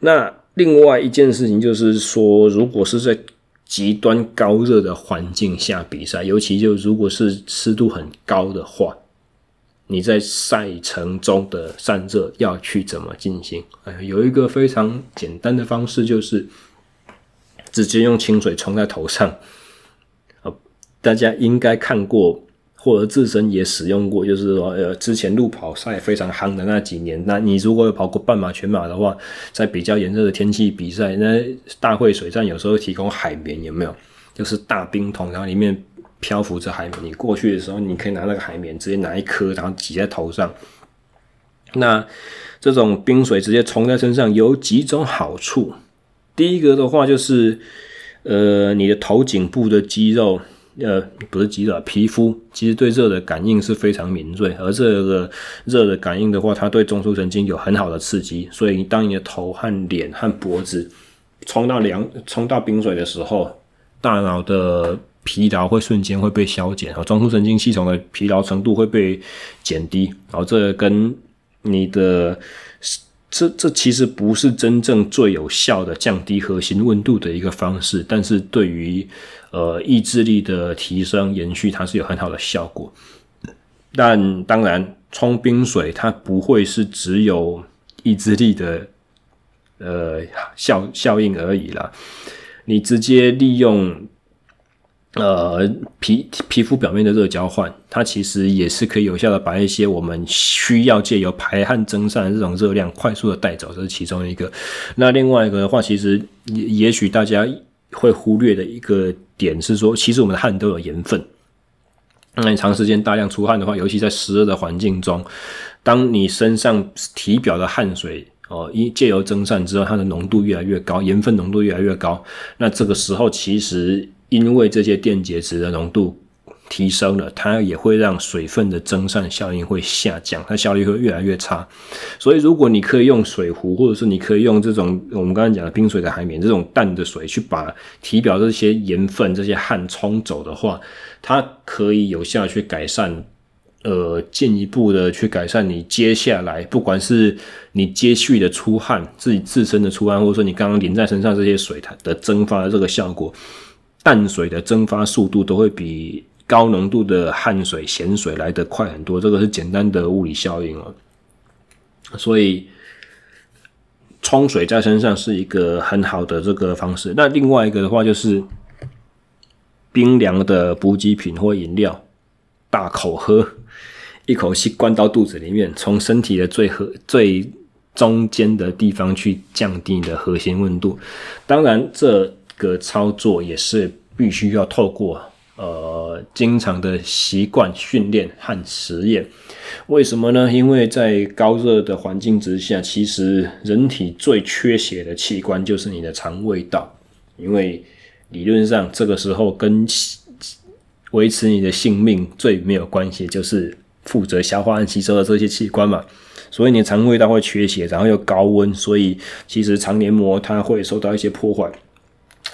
那另外一件事情就是说，如果是在极端高热的环境下比赛，尤其就如果是湿度很高的话，你在赛程中的散热要去怎么进行？哎，有一个非常简单的方式，就是直接用清水冲在头上。大家应该看过，或者自身也使用过，就是说，呃，之前路跑赛非常夯的那几年，那你如果有跑过半马、全马的话，在比较炎热的天气比赛，那大会水站有时候提供海绵，有没有？就是大冰桶，然后里面漂浮着海绵，你过去的时候，你可以拿那个海绵，直接拿一颗，然后挤在头上。那这种冰水直接冲在身上有几种好处，第一个的话就是，呃，你的头颈部的肌肉。呃，不是肌肉，皮肤其实对热的感应是非常敏锐，而这个热的感应的话，它对中枢神经有很好的刺激，所以当你的头和脸和脖子冲到凉、冲到冰水的时候，大脑的疲劳会瞬间会被消减，然后中枢神经系统的疲劳程度会被减低，然后这跟你的。这这其实不是真正最有效的降低核心温度的一个方式，但是对于呃意志力的提升延续，它是有很好的效果。但当然，冲冰水它不会是只有意志力的呃效效应而已啦，你直接利用。呃，皮皮肤表面的热交换，它其实也是可以有效的把一些我们需要借由排汗蒸散的这种热量快速的带走，这是其中一个。那另外一个的话，其实也也许大家会忽略的一个点是说，其实我们的汗都有盐分。那你长时间大量出汗的话，尤其在湿热的环境中，当你身上体表的汗水哦，一借由蒸散之后，它的浓度越来越高，盐分浓度越来越高，那这个时候其实。因为这些电解质的浓度提升了，它也会让水分的蒸散效应会下降，它效率会越来越差。所以，如果你可以用水壶，或者是你可以用这种我们刚才讲的冰水的海绵这种淡的水，去把体表这些盐分、这些汗冲走的话，它可以有效去改善，呃，进一步的去改善你接下来不管是你接续的出汗，自己自身的出汗，或者说你刚刚淋在身上这些水它的蒸发的这个效果。淡水的蒸发速度都会比高浓度的汗水、咸水来得快很多，这个是简单的物理效应哦。所以冲水在身上是一个很好的这个方式。那另外一个的话就是，冰凉的补给品或饮料，大口喝，一口气灌到肚子里面，从身体的最核最中间的地方去降低你的核心温度。当然，这个操作也是必须要透过呃经常的习惯训练和实验。为什么呢？因为在高热的环境之下，其实人体最缺血的器官就是你的肠胃道，因为理论上，这个时候跟维持你的性命最没有关系，就是负责消化和吸收的这些器官嘛。所以你肠胃道会缺血，然后又高温，所以其实肠黏膜它会受到一些破坏。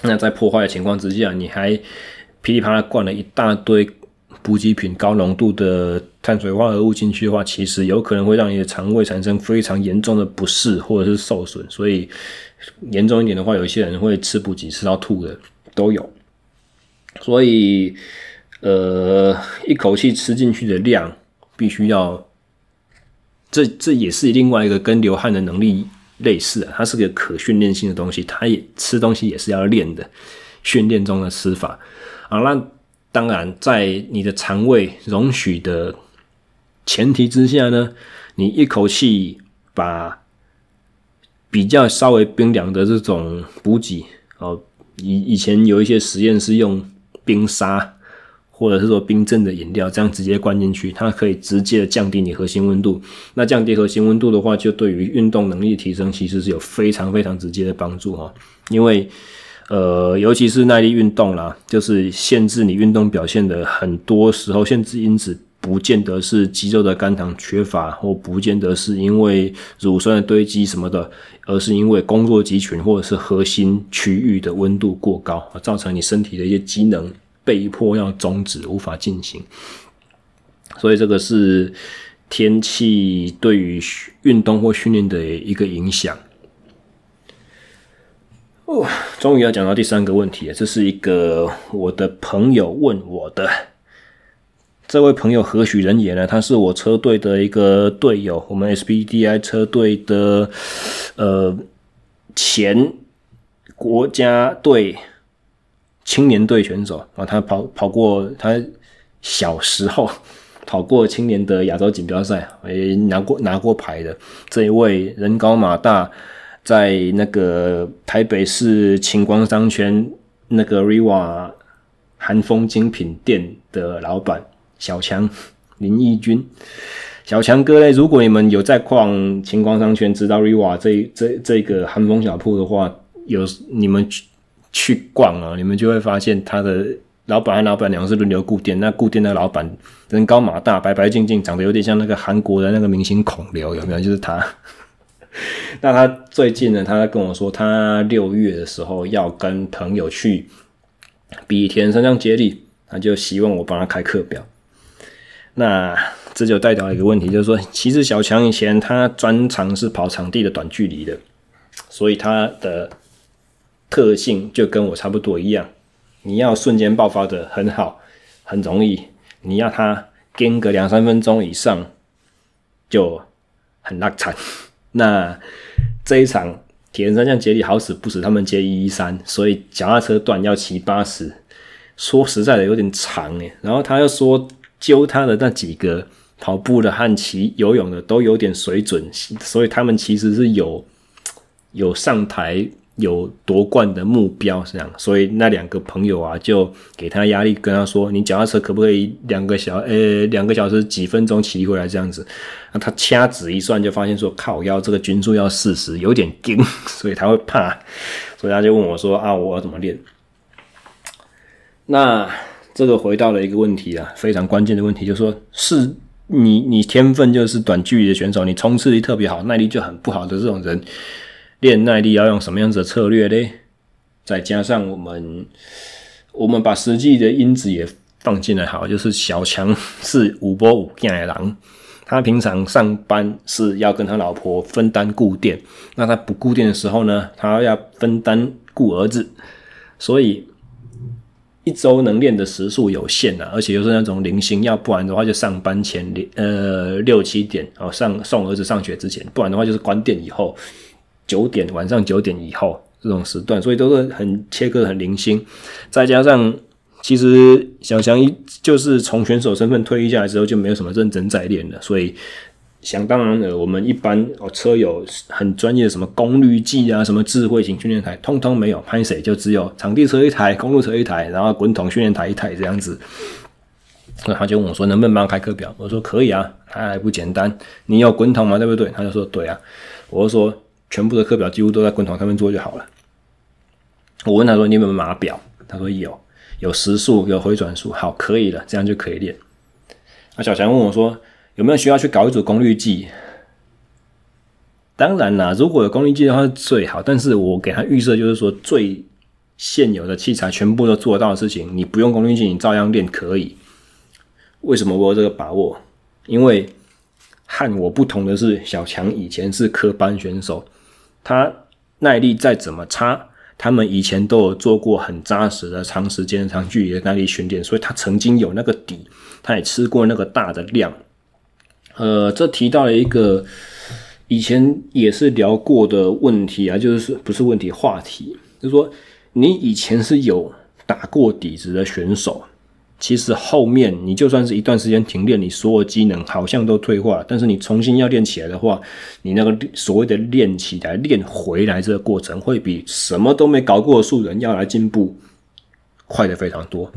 那在破坏的情况之下，你还噼里啪啦灌了一大堆补给品、高浓度的碳水化合物进去的话，其实有可能会让你的肠胃产生非常严重的不适或者是受损。所以严重一点的话，有些人会吃补给吃到吐的。都有，所以呃，一口气吃进去的量必须要，这这也是另外一个跟流汗的能力类似啊，它是个可训练性的东西，它也吃东西也是要练的，训练中的吃法啊。那当然，在你的肠胃容许的前提之下呢，你一口气把比较稍微冰凉的这种补给哦。以以前有一些实验是用冰沙，或者是说冰镇的饮料，这样直接灌进去，它可以直接的降低你核心温度。那降低核心温度的话，就对于运动能力提升其实是有非常非常直接的帮助哈。因为呃，尤其是耐力运动啦，就是限制你运动表现的很多时候，限制因子。不见得是肌肉的肝糖缺乏，或不见得是因为乳酸的堆积什么的，而是因为工作肌群或者是核心区域的温度过高，造成你身体的一些机能被迫要终止，无法进行。所以这个是天气对于运动或训练的一个影响。哦，终于要讲到第三个问题了，这是一个我的朋友问我的。这位朋友何许人也呢？他是我车队的一个队友，我们 SBDI 车队的呃前国家队青年队选手啊，他跑跑过，他小时候 跑过青年的亚洲锦标赛，也拿过拿过牌的这一位人高马大，在那个台北市晴光商圈那个 Riva 韩风精品店的老板。小强林义军，小强哥嘞，如果你们有在逛晴光商圈，知道 Riva 这这这个韩风小铺的话，有你们去逛啊，你们就会发现他的老板和老板娘是轮流顾店。那顾店的老板人高马大，白白净净，长得有点像那个韩国的那个明星孔刘，有没有？就是他。那他最近呢，他跟我说，他六月的时候要跟朋友去比田山上接力，他就希望我帮他开课表。那这就代表一个问题，就是说，其实小强以前他专长是跑场地的短距离的，所以他的特性就跟我差不多一样。你要瞬间爆发的很好，很容易；你要他跟个两三分钟以上，就很拉惨。那这一场铁人三项接力好死不死，他们接一一三，所以脚踏车段要骑八十，说实在的有点长诶。然后他又说。揪他的那几个跑步的和骑游泳的都有点水准，所以他们其实是有有上台有夺冠的目标是，这样。所以那两个朋友啊，就给他压力，跟他说：“你脚踏车可不可以两个小呃两个小时几分钟骑回来这样子？”那他掐指一算，就发现说：“靠腰这个均速要四十，有点惊，所以他会怕，所以他就问我说：‘啊，我要怎么练？’那。这个回到了一个问题啊，非常关键的问题，就是说，是你你天分就是短距离的选手，你冲刺力特别好，耐力就很不好的这种人，练耐力要用什么样子的策略嘞？再加上我们我们把实际的因子也放进来，好，就是小强是五波五件的狼，他平常上班是要跟他老婆分担顾店，那他不顾店的时候呢，他要分担顾儿子，所以。一周能练的时数有限啊，而且又是那种零星，要不然的话就上班前呃六七点哦上送儿子上学之前，不然的话就是关店以后九点晚上九点以后这种时段，所以都是很切割很零星。再加上其实小强一就是从选手身份退役下来之后，就没有什么认真在练了，所以想当然了，我们一般哦车友很专业的什么功率计啊，什么智慧型训练台，通通没有。拍谁就只有场地车一台，公路车一台，然后滚筒训练台一台这样子。那他就问我说：“能不能帮开课表？”我说：“可以啊，他还不简单。你有滚筒吗？对不对？”他就说：“对啊。”我就说：“全部的课表几乎都在滚筒上面做就好了。”我问他说：“你有没有码表？”他说：“有，有时速，有回转速。”好，可以了，这样就可以练。那小强问我说：“有没有需要去搞一组功率计？”当然啦，如果有功率计的话是最好，但是我给他预设就是说，最现有的器材全部都做得到的事情，你不用功率计，你照样练可以。为什么我有这个把握？因为和我不同的是，小强以前是科班选手，他耐力再怎么差，他们以前都有做过很扎实的长时间、长距离的耐力训练，所以他曾经有那个底，他也吃过那个大的量。呃，这提到了一个以前也是聊过的问题啊，就是不是问题，话题，就是说你以前是有打过底子的选手。其实后面你就算是一段时间停练，你所有机能好像都退化，但是你重新要练起来的话，你那个所谓的练起来、练回来这个过程，会比什么都没搞过的素人要来进步快的非常多。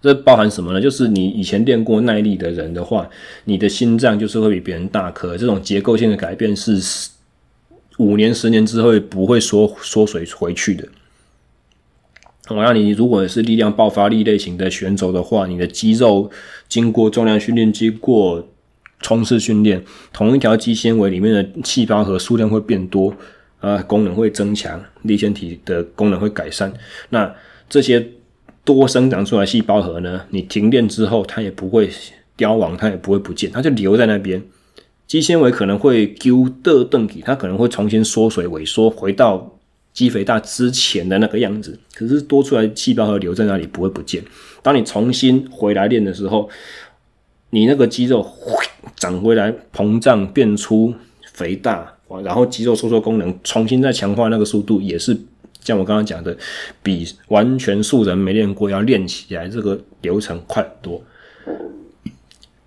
这包含什么呢？就是你以前练过耐力的人的话，你的心脏就是会比别人大颗，这种结构性的改变是五年、十年之后不会缩缩水回去的。同样，你如果是力量爆发力类型的选手的话，你的肌肉经过重量训练、经过冲刺训练，同一条肌纤维里面的细胞核数量会变多，啊，功能会增强，粒线体的功能会改善。那这些多生长出来细胞核呢，你停练之后，它也不会凋亡，它也不会不见，它就留在那边。肌纤维可能会丢的邓体，它可能会重新缩水萎缩，回到。肌肥大之前的那个样子，可是多出来细胞核留在那里不会不见。当你重新回来练的时候，你那个肌肉长回来膨胀变粗肥大，然后肌肉收缩功能重新再强化那个速度，也是像我刚刚讲的，比完全素人没练过要练起来这个流程快很多。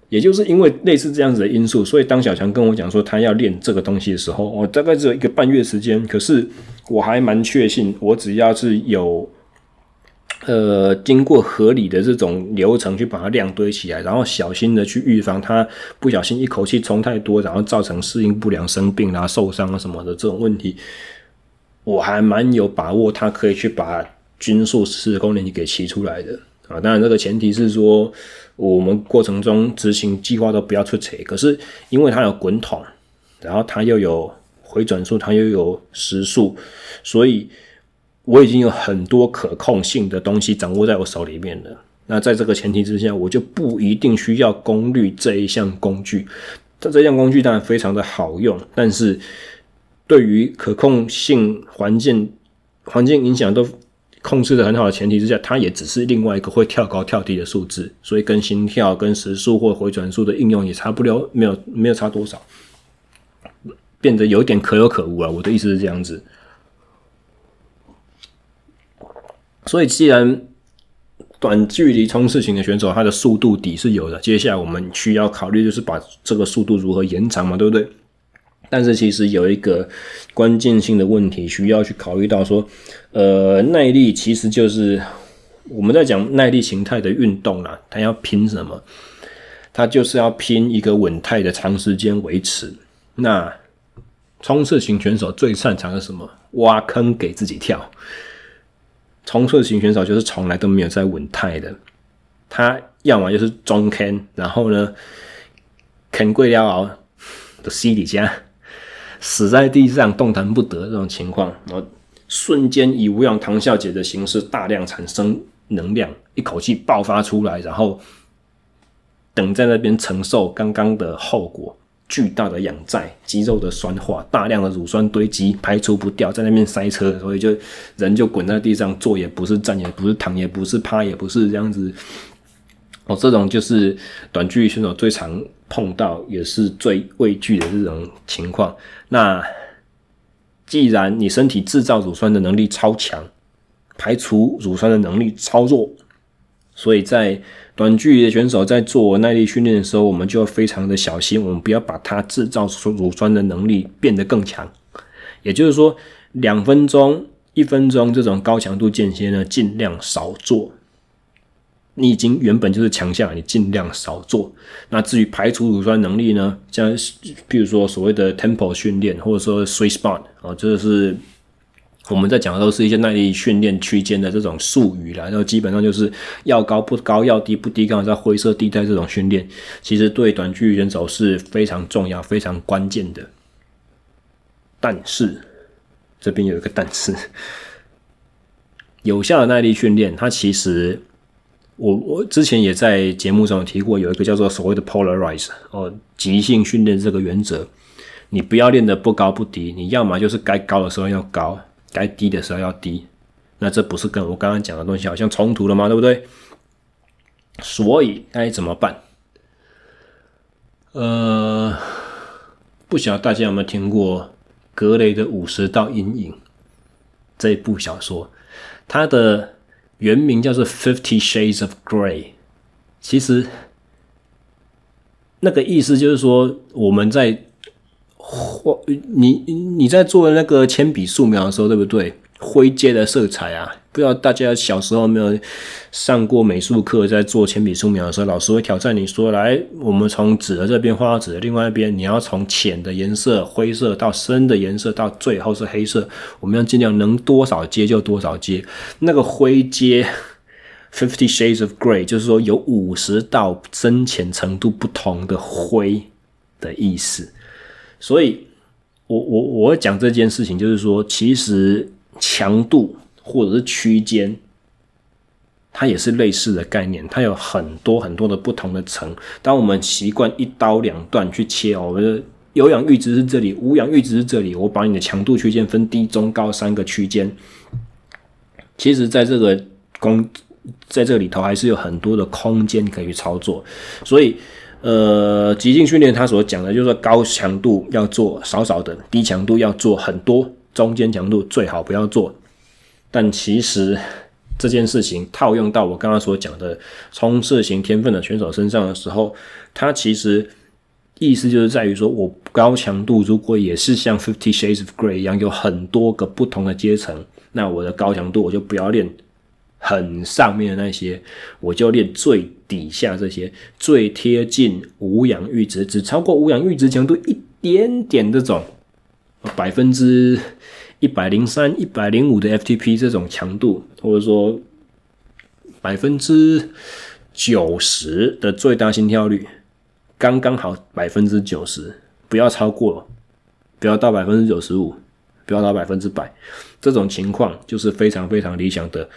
也就是因为类似这样子的因素，所以当小强跟我讲说他要练这个东西的时候，我大概只有一个半月时间。可是我还蛮确信，我只要是有呃经过合理的这种流程去把它量堆起来，然后小心的去预防它不小心一口气冲太多，然后造成适应不良、生病啊、受伤啊什么的这种问题，我还蛮有把握，他可以去把均速十公里给骑出来的啊。当然，这个前提是说。我们过程中执行计划都不要出错，可是因为它有滚筒，然后它又有回转数，它又有时速，所以我已经有很多可控性的东西掌握在我手里面了。那在这个前提之下，我就不一定需要功率这一项工具。这这项工具当然非常的好用，但是对于可控性环境环境影响都。控制的很好的前提之下，它也只是另外一个会跳高跳低的数字，所以跟心跳、跟时速或回转数的应用也差不了，没有没有差多少，变得有点可有可无啊。我的意思是这样子。所以，既然短距离冲刺型的选手，他的速度底是有的，接下来我们需要考虑就是把这个速度如何延长嘛，对不对？但是其实有一个关键性的问题需要去考虑到，说，呃，耐力其实就是我们在讲耐力形态的运动啦，它要拼什么？它就是要拼一个稳态的长时间维持。那冲刺型选手最擅长的什么？挖坑给自己跳。冲刺型选手就是从来都没有在稳态的，他要么就是中坑，然后呢，坑过了的西底下。死在地上动弹不得这种情况，然后瞬间以无氧糖酵解的形式大量产生能量，一口气爆发出来，然后等在那边承受刚刚的后果，巨大的氧债、肌肉的酸化、大量的乳酸堆积，排除不掉，在那边塞车，所以就人就滚在地上，坐也不是，站也不是，躺也不是，趴也不是，这样子。哦，这种就是短距离选手最常碰到，也是最畏惧的这种情况。那既然你身体制造乳酸的能力超强，排除乳酸的能力超弱。所以在短距离的选手在做耐力训练的时候，我们就要非常的小心，我们不要把它制造出乳酸的能力变得更强。也就是说，两分钟、一分钟这种高强度间歇呢，尽量少做。你已经原本就是强项，你尽量少做。那至于排除乳酸能力呢，像譬如说所谓的 tempo 训练，或者说 sweet spot 啊，这是我们在讲的都是一些耐力训练区间的这种术语啦。然后基本上就是要高不高，要低不低，刚好在灰色地带这种训练，其实对短距离选手是非常重要、非常关键的。但是这边有一个但是，有效的耐力训练，它其实。我我之前也在节目上提过，有一个叫做所谓的 polarize 哦，极性训练这个原则，你不要练的不高不低，你要么就是该高的时候要高，该低的时候要低，那这不是跟我刚刚讲的东西好像冲突了吗？对不对？所以该怎么办？呃，不晓得大家有没有听过格雷的五十道阴影这部小说，它的。原名叫做《Fifty Shades of Grey》，其实那个意思就是说，我们在画你你在做那个铅笔素描的时候，对不对？灰阶的色彩啊。不知道大家小时候没有上过美术课，在做铅笔素描的时候，老师会挑战你说：“来，我们从纸的这边画到纸的另外一边，你要从浅的颜色灰色到深的颜色，到最后是黑色。我们要尽量能多少阶就多少阶。那个灰阶 （Fifty Shades of Grey） 就是说有五十道深浅程度不同的灰的意思。所以我我我会讲这件事情，就是说，其实强度。或者是区间，它也是类似的概念，它有很多很多的不同的层。当我们习惯一刀两断去切哦，我们的有氧阈值是这里，无氧阈值是这里，我把你的强度区间分低、中、高三个区间。其实，在这个工，在这里头还是有很多的空间可以去操作。所以，呃，极性训练它所讲的就是说，高强度要做少少的，低强度要做很多，中间强度最好不要做。但其实这件事情套用到我刚刚所讲的冲刺型天分的选手身上的时候，它其实意思就是在于说，我高强度如果也是像 Fifty Shades of Grey 一样有很多个不同的阶层，那我的高强度我就不要练很上面的那些，我就练最底下这些最贴近无氧阈值，只超过无氧阈值强度一点点这种百分之。一百零三、一百零五的 FTP 这种强度，或者说百分之九十的最大心跳率，刚刚好百分之九十，不要超过，不要到百分之九十五，不要到百分之百，这种情况就是非常非常理想的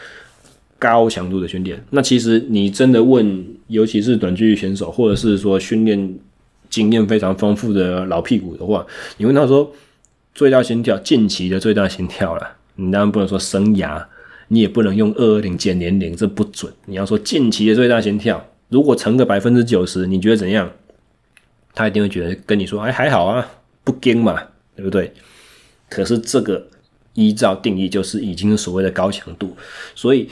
高强度的训练。那其实你真的问，尤其是短距离选手，或者是说训练经验非常丰富的老屁股的话，你问他说。最大心跳，近期的最大心跳了。你当然不能说生涯，你也不能用二二零减零零，这不准。你要说近期的最大心跳，如果乘个百分之九十，你觉得怎样？他一定会觉得跟你说，哎，还好啊，不惊嘛，对不对？可是这个依照定义就是已经所谓的高强度，所以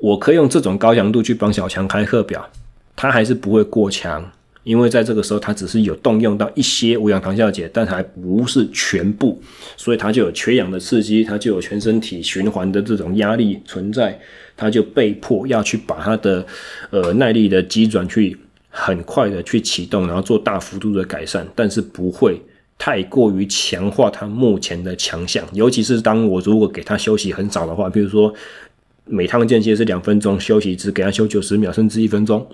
我可以用这种高强度去帮小强开课表，他还是不会过强。因为在这个时候，他只是有动用到一些无氧糖酵解，但还不是全部，所以他就有缺氧的刺激，他就有全身体循环的这种压力存在，他就被迫要去把他的呃耐力的机转去很快的去启动，然后做大幅度的改善，但是不会太过于强化他目前的强项，尤其是当我如果给他休息很少的话，比如说每趟间歇是两分钟，休息只给他休九十秒甚至一分钟。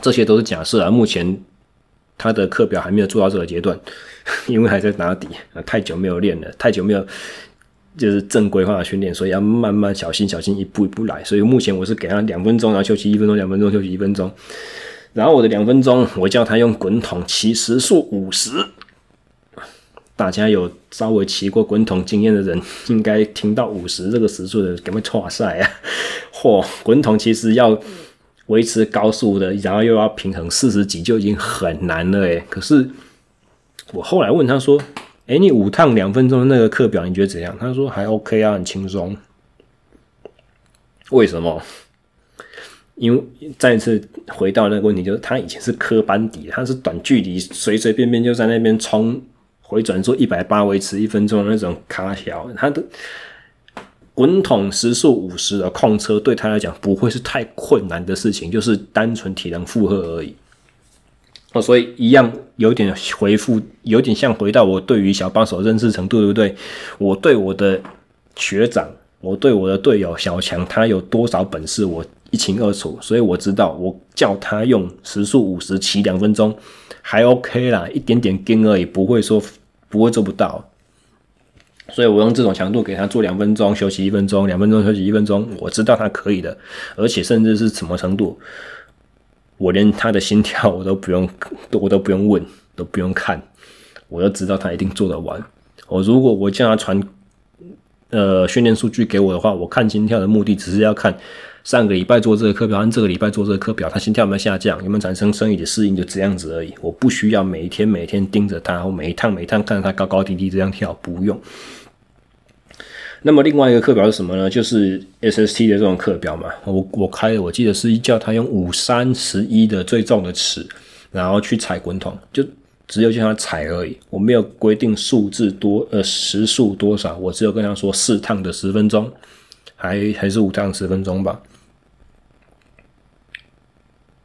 这些都是假设啊，目前他的课表还没有做到这个阶段，因为还在打底啊，太久没有练了，太久没有就是正规化的训练，所以要慢慢小心小心一步一步来。所以目前我是给他两分钟，然后休息一分钟，两分钟休息一分钟，然后我的两分钟我叫他用滚筒骑时速五十。大家有稍微骑过滚筒经验的人，应该听到五十这个时速的，赶快剉赛啊！嚯，滚筒其实要。维持高速的，然后又要平衡四十几就已经很难了诶。可是我后来问他说：“诶，你五趟两分钟那个课表你觉得怎样？”他说：“还 OK 啊，很轻松。”为什么？因为再次回到那个问题，就是他以前是科班底，他是短距离随随便便就在那边冲回转做一百八维持一分钟的那种卡小，他的滚筒时速五十的控车对他来讲不会是太困难的事情，就是单纯体能负荷而已。哦，所以一样有点回复，有点像回到我对于小帮手认识程度，对不对？我对我的学长，我对我的队友小强，他有多少本事，我一清二楚。所以我知道，我叫他用时速五十骑两分钟，还 OK 啦，一点点跟而已，不会说不会做不到。所以我用这种强度给他做两分钟，休息一分钟，两分钟休息一分钟，我知道他可以的，而且甚至是什么程度。我连他的心跳我都不用，我都不用问，都不用看，我就知道他一定做得完。我如果我叫他传呃训练数据给我的话，我看心跳的目的只是要看上个礼拜做这个课表，按这个礼拜做这个课表，他心跳有没有下降，有没有产生生理的适应，就这样子而已。我不需要每一天每天盯着他，或每一趟每一趟看着他高高低低这样跳，不用。那么另外一个课表是什么呢？就是 SST 的这种课表嘛。我我开的，我记得是叫他用五三十一的最重的尺，然后去踩滚筒，就只有叫他踩而已。我没有规定数字多呃时数多少，我只有跟他说四趟的十分钟，还还是五趟十分钟吧。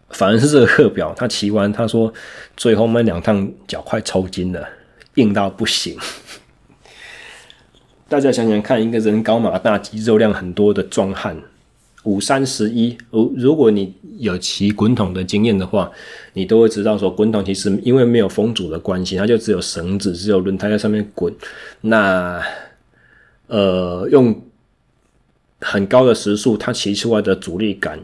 反正是这个课表，他骑完他说最后那两趟脚快抽筋了，硬到不行。大家想想看，一个人高马大、肌肉量很多的壮汉，五三十一。如如果你有骑滚筒的经验的话，你都会知道说，滚筒其实因为没有风阻的关系，它就只有绳子、只有轮胎在上面滚。那呃，用很高的时速，它骑出来的阻力感，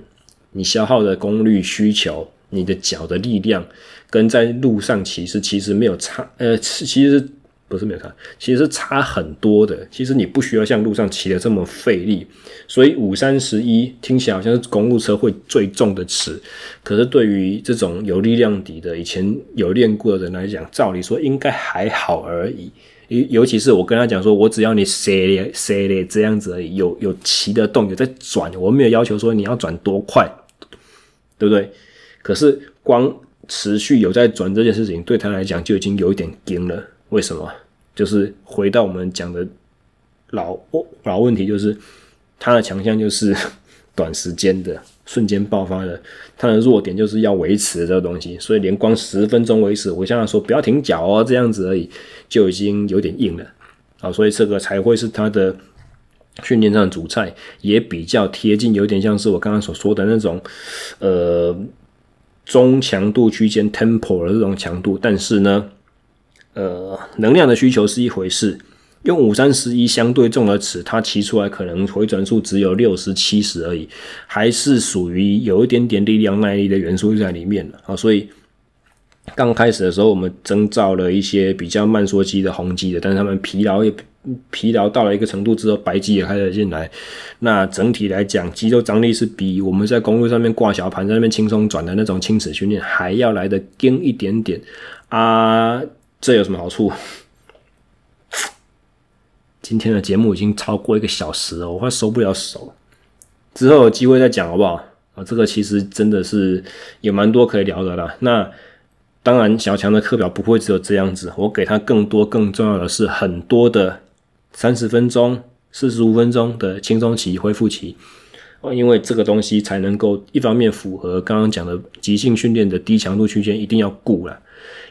你消耗的功率需求，你的脚的力量，跟在路上骑是其实没有差。呃，其实。不是没有差，其实差很多的。其实你不需要像路上骑的这么费力，所以五三十一听起来好像是公路车会最重的尺，可是对于这种有力量底的、以前有练过的人来讲，照理说应该还好而已。尤尤其是我跟他讲说，我只要你塞塞的这样子而已，有有骑得动，有在转，我没有要求说你要转多快，对不对？可是光持续有在转这件事情，对他来讲就已经有一点惊了。为什么？就是回到我们讲的老老问题，就是他的强项就是 短时间的瞬间爆发的，他的弱点就是要维持这个东西，所以连光十分钟维持，我向他说不要停脚哦，这样子而已就已经有点硬了啊，所以这个才会是他的训练上的主菜，也比较贴近，有点像是我刚刚所说的那种呃中强度区间 tempo 的这种强度，但是呢。呃，能量的需求是一回事，用五三十一相对重的尺，它骑出来可能回转数只有六十七十而已，还是属于有一点点力量耐力的元素在里面的啊。所以刚开始的时候，我们征召了一些比较慢缩肌的红肌的，但是他们疲劳也疲劳到了一个程度之后，白肌也开始进来。那整体来讲，肌肉张力是比我们在公路上面挂小盘在那边轻松转的那种轻尺训练还要来得硬一点点啊。这有什么好处？今天的节目已经超过一个小时了，我快收不了手。之后有机会再讲好不好？啊，这个其实真的是有蛮多可以聊的啦。那当然，小强的课表不会只有这样子，我给他更多、更重要的是很多的三十分钟、四十五分钟的轻松期、恢复期。哦因为这个东西才能够一方面符合刚刚讲的极性训练的低强度区间，一定要顾了。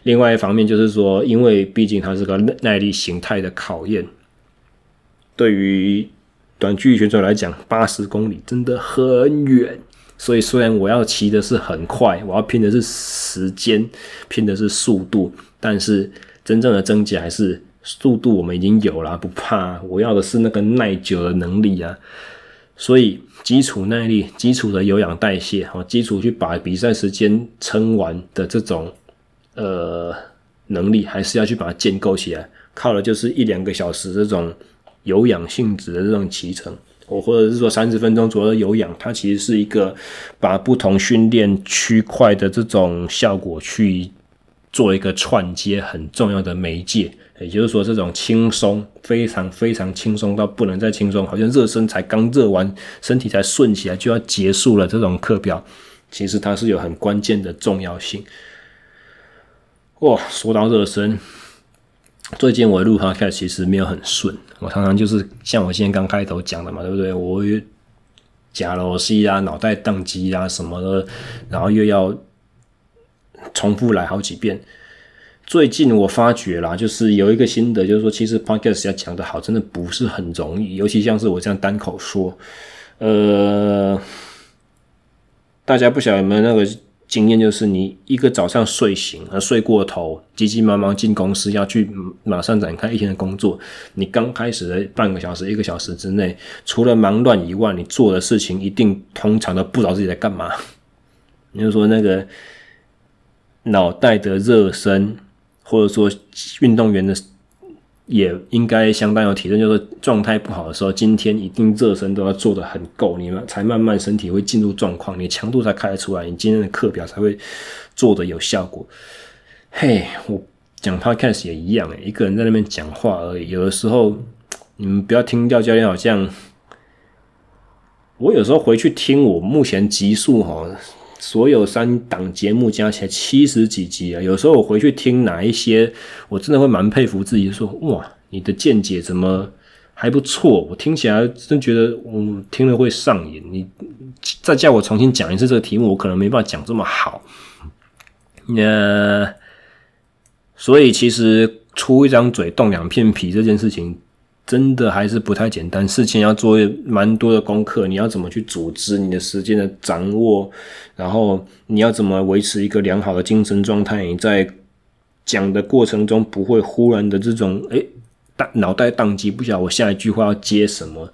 另外一方面就是说，因为毕竟它是个耐力形态的考验，对于短距离选手来讲，八十公里真的很远。所以虽然我要骑的是很快，我要拼的是时间，拼的是速度，但是真正的真假还是速度，我们已经有了，不怕。我要的是那个耐久的能力啊。所以基础耐力、基础的有氧代谢，哈，基础去把比赛时间撑完的这种。呃，能力还是要去把它建构起来，靠的就是一两个小时这种有氧性质的这种骑乘，我或者是说三十分钟左右的有氧，它其实是一个把不同训练区块的这种效果去做一个串接很重要的媒介，也就是说，这种轻松非常非常轻松到不能再轻松，好像热身才刚热完，身体才顺起来就要结束了这种课表，其实它是有很关键的重要性。哇，说到热身，最近我录 Podcast 其实没有很顺，我常常就是像我今天刚开头讲的嘛，对不对？我假逻辑啊，脑袋宕机啊什么的，然后又要。重复来好几遍。最近我发觉啦，就是有一个心得，就是说，其实 podcast 要讲得好，真的不是很容易。尤其像是我这样单口说，呃，大家不晓得有没有那个经验，就是你一个早上睡醒，而睡过头，急急忙忙进公司要去马上展开一天的工作，你刚开始的半个小时、一个小时之内，除了忙乱以外，你做的事情一定通常都不知道自己在干嘛。你就说那个。脑袋的热身，或者说运动员的也应该相当有体认，就是状态不好的时候，今天一定热身都要做得很够，你们才慢慢身体会进入状况，你强度才开得出来，你今天的课表才会做得有效果。嘿，我讲 podcast 也一样诶，一个人在那边讲话而已，有的时候你们不要听掉教练好像，我有时候回去听我目前集数哈。所有三档节目加起来七十几集啊！有时候我回去听哪一些，我真的会蛮佩服自己，说哇，你的见解怎么还不错？我听起来真觉得我听了会上瘾。你再叫我重新讲一次这个题目，我可能没办法讲这么好。那所以其实出一张嘴动两片皮这件事情。真的还是不太简单，事情要做蛮多的功课。你要怎么去组织你的时间的掌握，然后你要怎么维持一个良好的精神状态？你在讲的过程中不会忽然的这种诶大，脑袋宕机，不晓得我下一句话要接什么。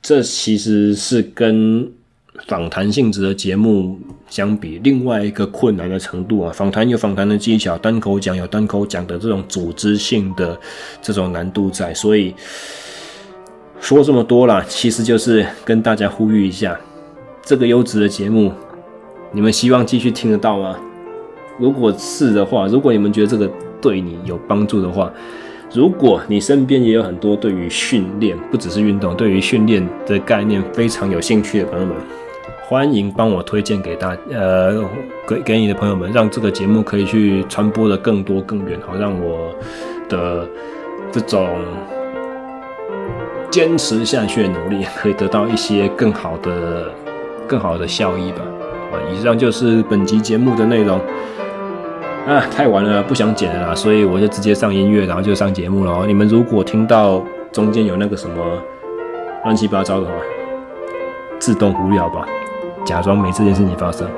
这其实是跟。访谈性质的节目相比，另外一个困难的程度啊，访谈有访谈的技巧，单口讲有单口讲的这种组织性的这种难度在，所以说这么多啦，其实就是跟大家呼吁一下，这个优质的节目，你们希望继续听得到吗？如果是的话，如果你们觉得这个对你有帮助的话，如果你身边也有很多对于训练，不只是运动，对于训练的概念非常有兴趣的朋友们。欢迎帮我推荐给大呃给给你的朋友们，让这个节目可以去传播的更多更远，好让我的这种坚持下去的努力可以得到一些更好的更好的效益吧。啊，以上就是本集节目的内容啊，太晚了，不想剪了啦，所以我就直接上音乐，然后就上节目了。你们如果听到中间有那个什么乱七八糟的话，自动忽略吧。假装没这件事情发生。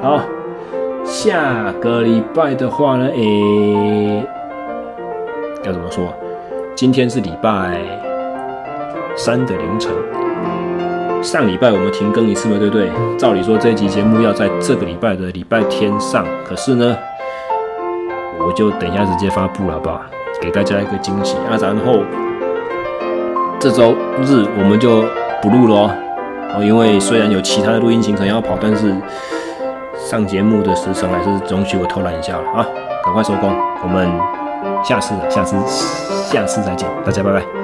好，下个礼拜的话呢，诶、欸，要怎么说？今天是礼拜三的凌晨。上礼拜我们停更一次嘛，对不对？照理说这一集节目要在这个礼拜的礼拜天上，可是呢，我就等一下直接发布了，好不好？给大家一个惊喜啊！然后这周日我们就不录了哦。哦，因为虽然有其他的录音行程要跑，但是上节目的时程还是容许我偷懒一下了啊！赶快收工，我们下次、下次、下次再见，大家拜拜。